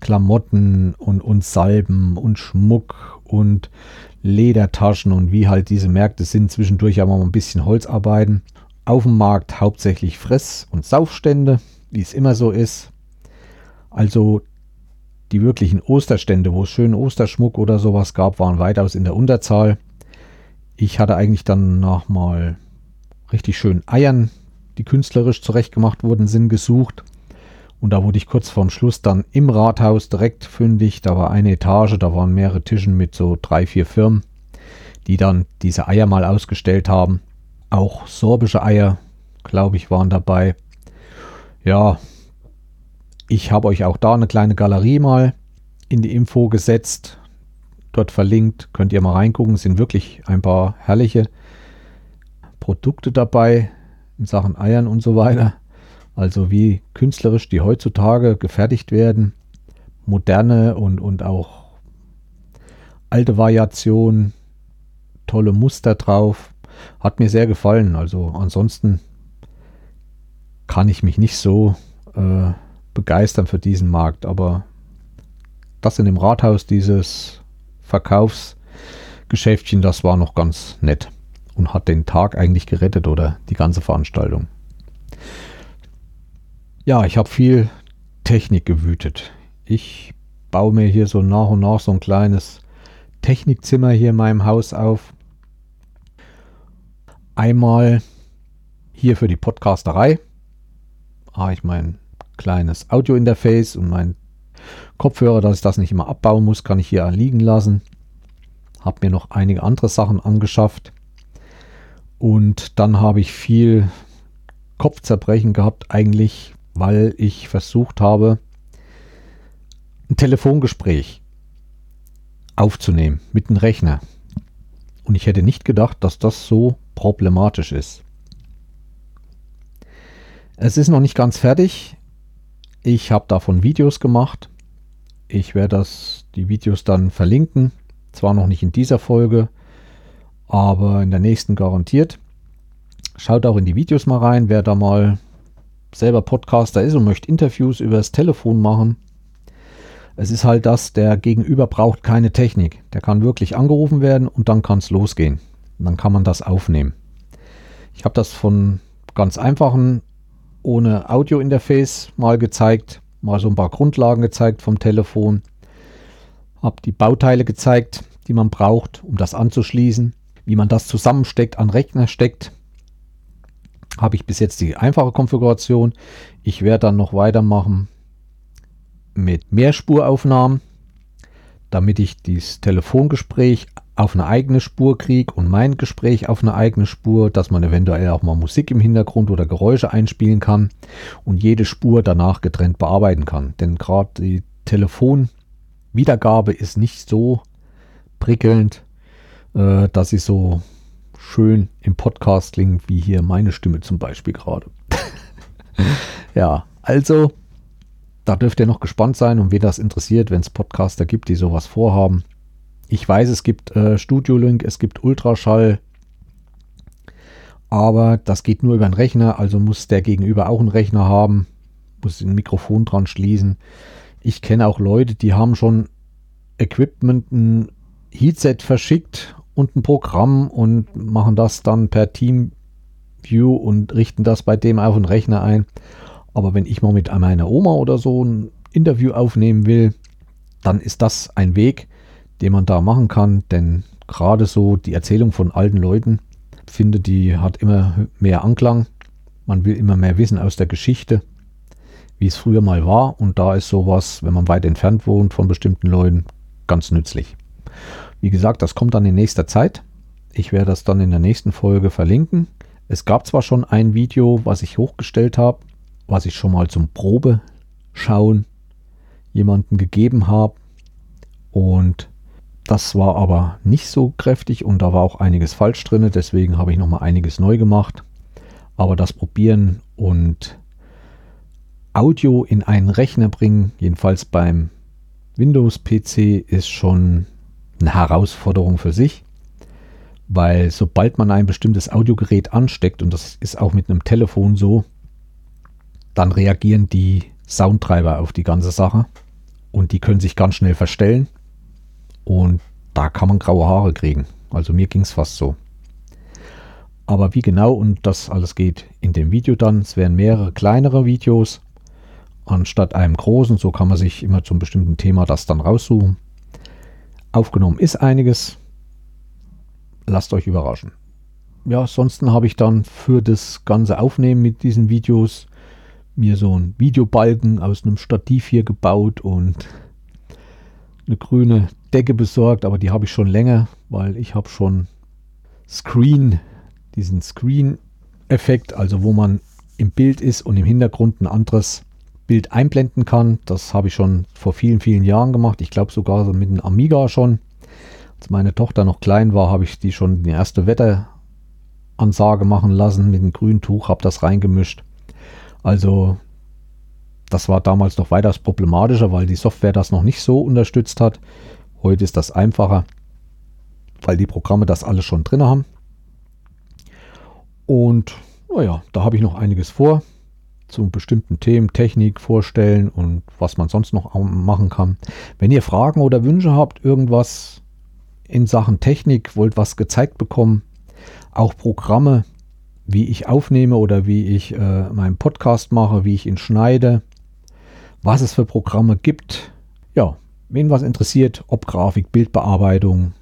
Klamotten und, und Salben und Schmuck und Ledertaschen und wie halt diese Märkte sind. Zwischendurch aber mal ein bisschen Holzarbeiten auf dem Markt hauptsächlich Fress- und Saufstände, wie es immer so ist. Also die wirklichen Osterstände, wo es schönen Osterschmuck oder sowas gab, waren weitaus in der Unterzahl. Ich hatte eigentlich dann noch mal richtig schön Eiern, die künstlerisch zurechtgemacht wurden, sind gesucht. Und da wurde ich kurz vorm Schluss dann im Rathaus direkt fündig. Da war eine Etage, da waren mehrere Tischen mit so drei, vier Firmen, die dann diese Eier mal ausgestellt haben. Auch sorbische Eier, glaube ich, waren dabei. Ja, ich habe euch auch da eine kleine Galerie mal in die Info gesetzt. Dort verlinkt, könnt ihr mal reingucken. Es sind wirklich ein paar herrliche Produkte dabei in Sachen Eiern und so weiter. Also wie künstlerisch die heutzutage gefertigt werden. Moderne und, und auch alte Variationen, tolle Muster drauf. Hat mir sehr gefallen. Also ansonsten kann ich mich nicht so äh, begeistern für diesen Markt. Aber das in dem Rathaus, dieses Verkaufsgeschäftchen, das war noch ganz nett und hat den Tag eigentlich gerettet oder die ganze Veranstaltung. Ja, ich habe viel Technik gewütet. Ich baue mir hier so nach und nach so ein kleines Technikzimmer hier in meinem Haus auf. Einmal hier für die Podcasterei habe ich mein kleines Audio-Interface und mein Kopfhörer, dass ich das nicht immer abbauen muss, kann ich hier liegen lassen. Habe mir noch einige andere Sachen angeschafft. Und dann habe ich viel Kopfzerbrechen gehabt, eigentlich, weil ich versucht habe, ein Telefongespräch aufzunehmen mit dem Rechner. Und ich hätte nicht gedacht, dass das so problematisch ist. Es ist noch nicht ganz fertig. Ich habe davon Videos gemacht. Ich werde das, die Videos dann verlinken. Zwar noch nicht in dieser Folge, aber in der nächsten garantiert. Schaut auch in die Videos mal rein, wer da mal selber Podcaster ist und möchte Interviews über das Telefon machen. Es ist halt das, der Gegenüber braucht keine Technik. Der kann wirklich angerufen werden und dann kann es losgehen. Dann kann man das aufnehmen. Ich habe das von ganz einfachen, ohne Audio-Interface mal gezeigt, mal so ein paar Grundlagen gezeigt vom Telefon. Habe die Bauteile gezeigt, die man braucht, um das anzuschließen. Wie man das zusammensteckt, an Rechner steckt. Habe ich bis jetzt die einfache Konfiguration. Ich werde dann noch weitermachen mit Mehrspuraufnahmen, damit ich dieses Telefongespräch auf eine eigene Spur kriege und mein Gespräch auf eine eigene Spur, dass man eventuell auch mal Musik im Hintergrund oder Geräusche einspielen kann und jede Spur danach getrennt bearbeiten kann. Denn gerade die Telefonwiedergabe ist nicht so prickelnd, äh, dass sie so schön im Podcast klingen, wie hier meine Stimme zum Beispiel gerade. ja, also da dürft ihr noch gespannt sein und wen das interessiert, wenn es Podcaster gibt, die sowas vorhaben. Ich weiß, es gibt äh, Studio Link, es gibt Ultraschall, aber das geht nur über einen Rechner, also muss der Gegenüber auch einen Rechner haben, muss ein Mikrofon dran schließen. Ich kenne auch Leute, die haben schon Equipment, ein Headset verschickt und ein Programm und machen das dann per Teamview und richten das bei dem auf den Rechner ein. Aber wenn ich mal mit meiner Oma oder so ein Interview aufnehmen will, dann ist das ein Weg, den man da machen kann. Denn gerade so die Erzählung von alten Leuten, finde, die hat immer mehr Anklang. Man will immer mehr wissen aus der Geschichte, wie es früher mal war. Und da ist sowas, wenn man weit entfernt wohnt von bestimmten Leuten, ganz nützlich. Wie gesagt, das kommt dann in nächster Zeit. Ich werde das dann in der nächsten Folge verlinken. Es gab zwar schon ein Video, was ich hochgestellt habe, was ich schon mal zum Probeschauen jemanden gegeben habe. Und das war aber nicht so kräftig und da war auch einiges falsch drin. Deswegen habe ich nochmal einiges neu gemacht. Aber das Probieren und Audio in einen Rechner bringen, jedenfalls beim Windows-PC, ist schon eine Herausforderung für sich. Weil sobald man ein bestimmtes Audiogerät ansteckt, und das ist auch mit einem Telefon so, dann reagieren die Soundtreiber auf die ganze Sache und die können sich ganz schnell verstellen und da kann man graue Haare kriegen. Also mir ging es fast so. Aber wie genau und das alles geht in dem Video dann. Es werden mehrere kleinere Videos anstatt einem großen. So kann man sich immer zum bestimmten Thema das dann raussuchen. Aufgenommen ist einiges. Lasst euch überraschen. Ja, ansonsten habe ich dann für das ganze Aufnehmen mit diesen Videos mir so einen Videobalken aus einem Stativ hier gebaut und eine grüne Decke besorgt, aber die habe ich schon länger, weil ich habe schon Screen, diesen Screen-Effekt, also wo man im Bild ist und im Hintergrund ein anderes Bild einblenden kann. Das habe ich schon vor vielen, vielen Jahren gemacht. Ich glaube sogar mit einem Amiga schon. Als meine Tochter noch klein war, habe ich die schon die erste Wetteransage machen lassen mit einem grünen Tuch, habe das reingemischt. Also das war damals noch weitaus problematischer, weil die Software das noch nicht so unterstützt hat. Heute ist das einfacher, weil die Programme das alles schon drin haben. Und naja, da habe ich noch einiges vor zu bestimmten Themen, Technik vorstellen und was man sonst noch machen kann. Wenn ihr Fragen oder Wünsche habt, irgendwas in Sachen Technik, wollt was gezeigt bekommen, auch Programme, wie ich aufnehme oder wie ich äh, meinen Podcast mache, wie ich ihn schneide, was es für Programme gibt. Ja, wen was interessiert, ob Grafik, Bildbearbeitung,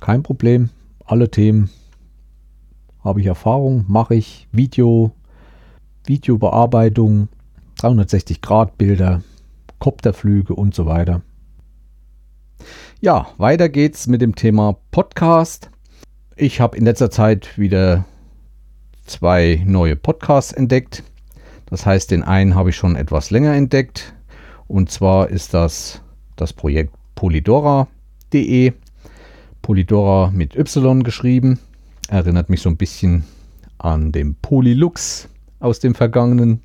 kein Problem. Alle Themen habe ich Erfahrung, mache ich Video, Videobearbeitung, 360 Grad Bilder, Kopterflüge und so weiter. Ja, weiter geht's mit dem Thema Podcast. Ich habe in letzter Zeit wieder zwei neue Podcasts entdeckt. Das heißt, den einen habe ich schon etwas länger entdeckt. Und zwar ist das das Projekt polydora.de. Polydora mit Y geschrieben. Erinnert mich so ein bisschen an den Polylux aus den vergangenen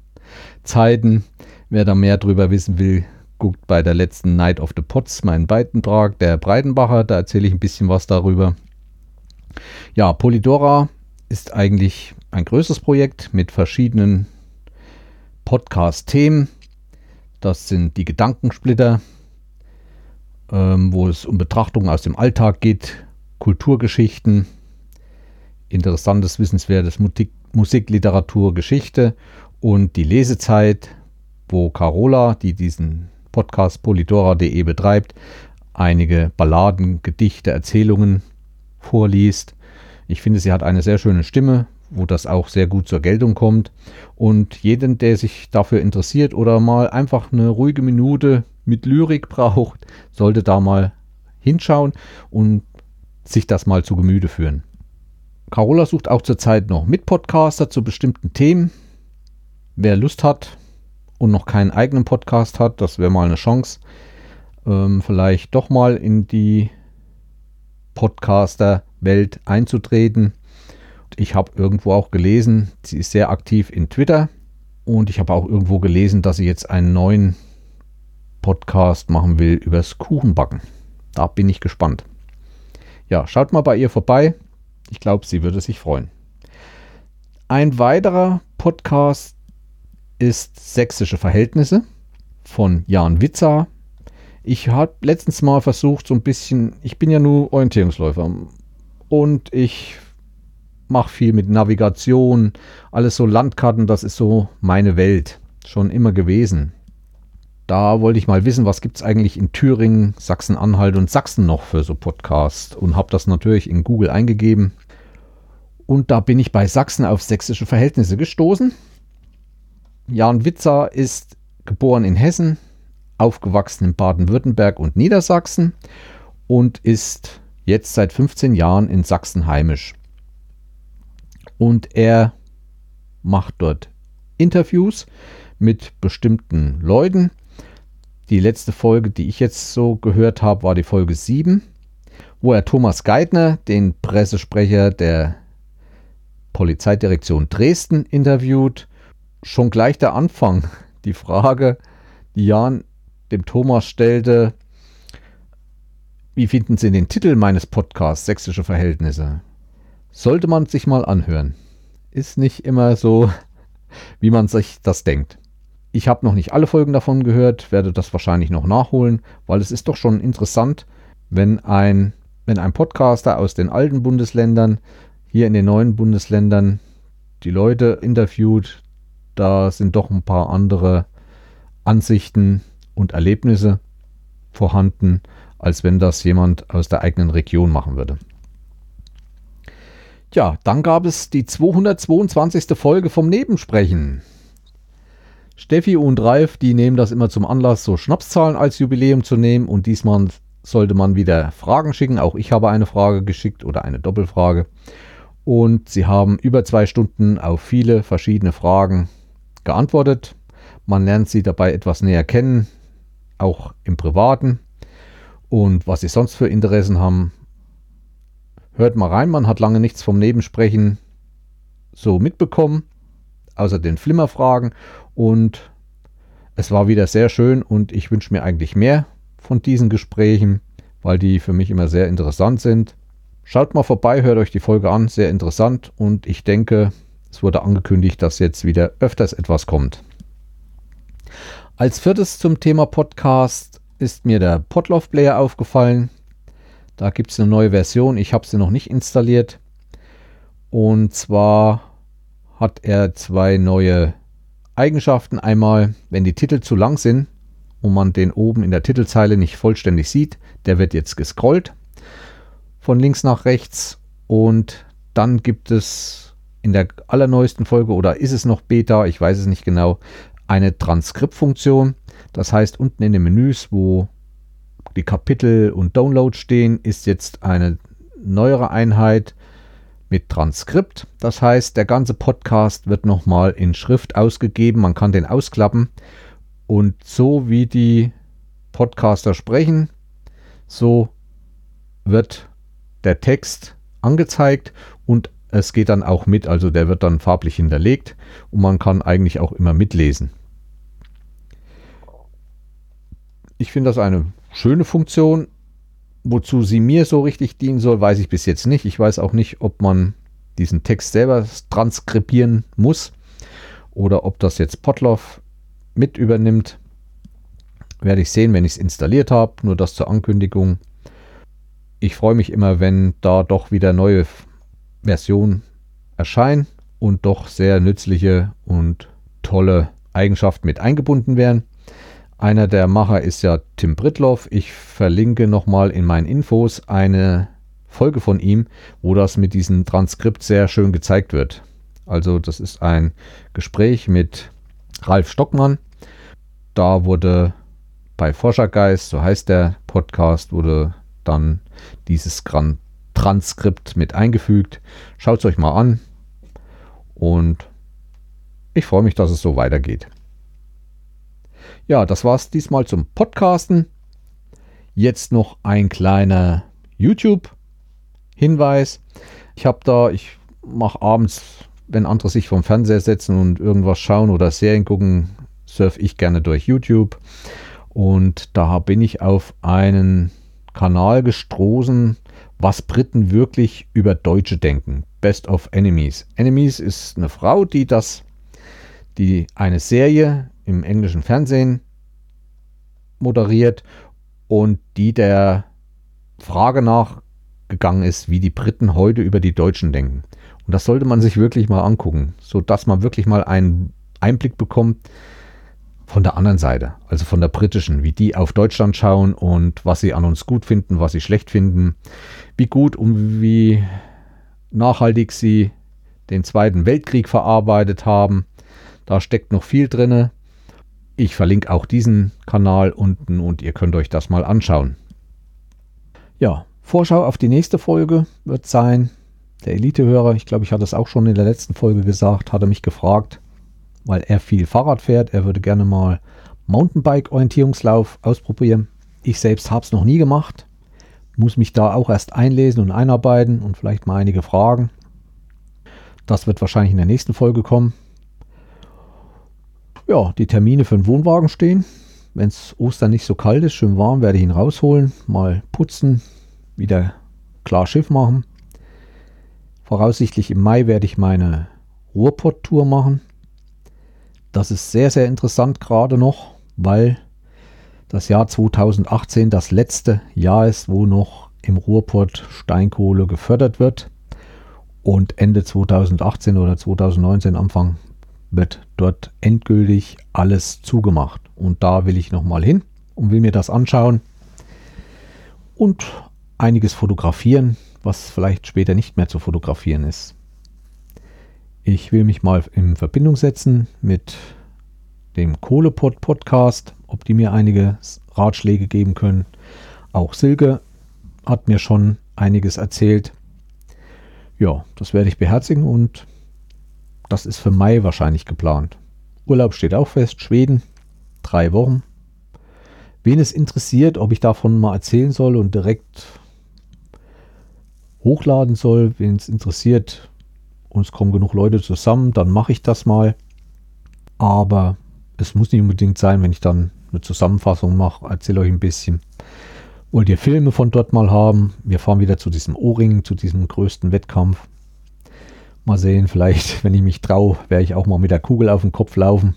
Zeiten. Wer da mehr drüber wissen will, guckt bei der letzten Night of the Pots meinen Beitrag, der Breitenbacher. Da erzähle ich ein bisschen was darüber. Ja, Polydora ist eigentlich ein größeres Projekt mit verschiedenen Podcast-Themen. Das sind die Gedankensplitter, ähm, wo es um Betrachtungen aus dem Alltag geht, Kulturgeschichten, interessantes, wissenswertes Musik, Musik, Literatur, Geschichte und die Lesezeit, wo Carola, die diesen Podcast polydora.de betreibt, einige Balladen, Gedichte, Erzählungen vorliest. Ich finde, sie hat eine sehr schöne Stimme, wo das auch sehr gut zur Geltung kommt. Und jeden, der sich dafür interessiert oder mal einfach eine ruhige Minute mit Lyrik braucht, sollte da mal hinschauen und sich das mal zu Gemüte führen. Carola sucht auch zurzeit noch Mitpodcaster zu bestimmten Themen. Wer Lust hat und noch keinen eigenen Podcast hat, das wäre mal eine Chance, ähm, vielleicht doch mal in die Podcaster Welt einzutreten. Ich habe irgendwo auch gelesen, sie ist sehr aktiv in Twitter und ich habe auch irgendwo gelesen, dass sie jetzt einen neuen Podcast machen will übers Kuchenbacken. Da bin ich gespannt. Ja, schaut mal bei ihr vorbei. Ich glaube, sie würde sich freuen. Ein weiterer Podcast ist Sächsische Verhältnisse von Jan Witzer. Ich habe letztens mal versucht, so ein bisschen, ich bin ja nur Orientierungsläufer und ich mache viel mit Navigation, alles so Landkarten, das ist so meine Welt, schon immer gewesen. Da wollte ich mal wissen, was gibt es eigentlich in Thüringen, Sachsen-Anhalt und Sachsen noch für so Podcasts und habe das natürlich in Google eingegeben. Und da bin ich bei Sachsen auf sächsische Verhältnisse gestoßen. Jan Witzer ist geboren in Hessen, aufgewachsen in Baden-Württemberg und Niedersachsen und ist jetzt seit 15 Jahren in Sachsen heimisch. Und er macht dort Interviews mit bestimmten Leuten. Die letzte Folge, die ich jetzt so gehört habe, war die Folge 7, wo er Thomas Geithner, den Pressesprecher der Polizeidirektion Dresden, interviewt. Schon gleich der Anfang, die Frage, die Jan dem Thomas stellte, wie finden Sie den Titel meines Podcasts Sächsische Verhältnisse? Sollte man sich mal anhören. Ist nicht immer so, wie man sich das denkt. Ich habe noch nicht alle Folgen davon gehört, werde das wahrscheinlich noch nachholen, weil es ist doch schon interessant, wenn ein, wenn ein Podcaster aus den alten Bundesländern hier in den neuen Bundesländern die Leute interviewt. Da sind doch ein paar andere Ansichten und Erlebnisse vorhanden, als wenn das jemand aus der eigenen Region machen würde. Ja, dann gab es die 222. Folge vom Nebensprechen. Steffi und Ralf, die nehmen das immer zum Anlass, so Schnapszahlen als Jubiläum zu nehmen und diesmal sollte man wieder Fragen schicken. Auch ich habe eine Frage geschickt oder eine Doppelfrage. Und sie haben über zwei Stunden auf viele verschiedene Fragen geantwortet. Man lernt sie dabei etwas näher kennen, auch im Privaten. Und was sie sonst für Interessen haben, hört mal rein. Man hat lange nichts vom Nebensprechen so mitbekommen, außer den Flimmerfragen. Und es war wieder sehr schön und ich wünsche mir eigentlich mehr von diesen Gesprächen, weil die für mich immer sehr interessant sind. Schaut mal vorbei, hört euch die Folge an, sehr interessant und ich denke, es wurde angekündigt, dass jetzt wieder öfters etwas kommt. Als viertes zum Thema Podcast ist mir der Podlove Player aufgefallen. Da gibt es eine neue Version. Ich habe sie noch nicht installiert. Und zwar hat er zwei neue Eigenschaften. Einmal, wenn die Titel zu lang sind und man den oben in der Titelzeile nicht vollständig sieht, der wird jetzt gescrollt von links nach rechts. Und dann gibt es in der allerneuesten Folge oder ist es noch Beta, ich weiß es nicht genau, eine Transkriptfunktion. Das heißt, unten in den Menüs, wo die Kapitel und Download stehen, ist jetzt eine neuere Einheit mit Transkript. Das heißt, der ganze Podcast wird nochmal in Schrift ausgegeben. Man kann den ausklappen. Und so wie die Podcaster sprechen, so wird der Text angezeigt und es geht dann auch mit, also der wird dann farblich hinterlegt und man kann eigentlich auch immer mitlesen. Ich finde das eine schöne Funktion. Wozu sie mir so richtig dienen soll, weiß ich bis jetzt nicht. Ich weiß auch nicht, ob man diesen Text selber transkribieren muss oder ob das jetzt Potloff mit übernimmt. Werde ich sehen, wenn ich es installiert habe. Nur das zur Ankündigung. Ich freue mich immer, wenn da doch wieder neue Versionen erscheinen und doch sehr nützliche und tolle Eigenschaften mit eingebunden werden. Einer der Macher ist ja Tim Britloff. Ich verlinke nochmal in meinen Infos eine Folge von ihm, wo das mit diesem Transkript sehr schön gezeigt wird. Also das ist ein Gespräch mit Ralf Stockmann. Da wurde bei Forschergeist, so heißt der Podcast, wurde dann dieses Transkript mit eingefügt. Schaut es euch mal an und ich freue mich, dass es so weitergeht. Ja, das war es diesmal zum Podcasten. Jetzt noch ein kleiner YouTube Hinweis. Ich habe da, ich mache abends, wenn andere sich vom Fernseher setzen und irgendwas schauen oder Serien gucken, surfe ich gerne durch YouTube. Und da bin ich auf einen Kanal gestoßen, was Briten wirklich über Deutsche denken. Best of Enemies. Enemies ist eine Frau, die das, die eine Serie im englischen Fernsehen moderiert und die der Frage nachgegangen ist, wie die Briten heute über die Deutschen denken. Und das sollte man sich wirklich mal angucken, sodass man wirklich mal einen Einblick bekommt von der anderen Seite, also von der britischen, wie die auf Deutschland schauen und was sie an uns gut finden, was sie schlecht finden, wie gut und wie nachhaltig sie den Zweiten Weltkrieg verarbeitet haben. Da steckt noch viel drin. Ich verlinke auch diesen Kanal unten und ihr könnt euch das mal anschauen. Ja, Vorschau auf die nächste Folge wird sein. Der Elitehörer, ich glaube, ich hatte es auch schon in der letzten Folge gesagt, hatte mich gefragt, weil er viel Fahrrad fährt. Er würde gerne mal Mountainbike-Orientierungslauf ausprobieren. Ich selbst habe es noch nie gemacht. Muss mich da auch erst einlesen und einarbeiten und vielleicht mal einige Fragen. Das wird wahrscheinlich in der nächsten Folge kommen ja, die Termine für den Wohnwagen stehen. Wenn es Ostern nicht so kalt ist, schön warm, werde ich ihn rausholen, mal putzen, wieder klar Schiff machen. Voraussichtlich im Mai werde ich meine Ruhrpott-Tour machen. Das ist sehr, sehr interessant gerade noch, weil das Jahr 2018 das letzte Jahr ist, wo noch im Ruhrpott Steinkohle gefördert wird. Und Ende 2018 oder 2019, Anfang wird dort endgültig alles zugemacht. Und da will ich nochmal hin und will mir das anschauen und einiges fotografieren, was vielleicht später nicht mehr zu fotografieren ist. Ich will mich mal in Verbindung setzen mit dem Kohlepod Podcast, ob die mir einige Ratschläge geben können. Auch Silke hat mir schon einiges erzählt. Ja, das werde ich beherzigen und das ist für Mai wahrscheinlich geplant. Urlaub steht auch fest, Schweden, drei Wochen. Wen es interessiert, ob ich davon mal erzählen soll und direkt hochladen soll, wen es interessiert, uns kommen genug Leute zusammen, dann mache ich das mal. Aber es muss nicht unbedingt sein, wenn ich dann eine Zusammenfassung mache, erzähle euch ein bisschen. Wollt ihr Filme von dort mal haben? Wir fahren wieder zu diesem O-Ring, zu diesem größten Wettkampf. Mal sehen, vielleicht, wenn ich mich traue, werde ich auch mal mit der Kugel auf dem Kopf laufen.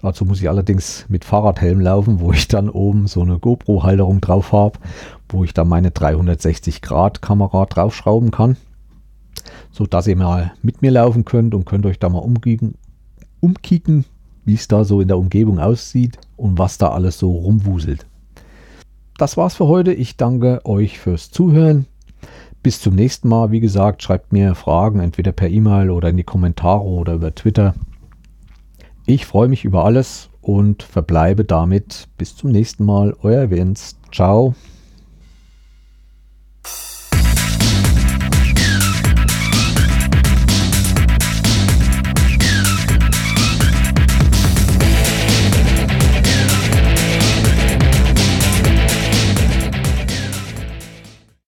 Dazu muss ich allerdings mit Fahrradhelm laufen, wo ich dann oben so eine GoPro-Halterung drauf habe, wo ich dann meine 360-Grad-Kamera draufschrauben kann, sodass ihr mal mit mir laufen könnt und könnt euch da mal umkicken, umkicken wie es da so in der Umgebung aussieht und was da alles so rumwuselt. Das war's für heute. Ich danke euch fürs Zuhören. Bis zum nächsten Mal. Wie gesagt, schreibt mir Fragen entweder per E-Mail oder in die Kommentare oder über Twitter. Ich freue mich über alles und verbleibe damit bis zum nächsten Mal. Euer Vince. Ciao.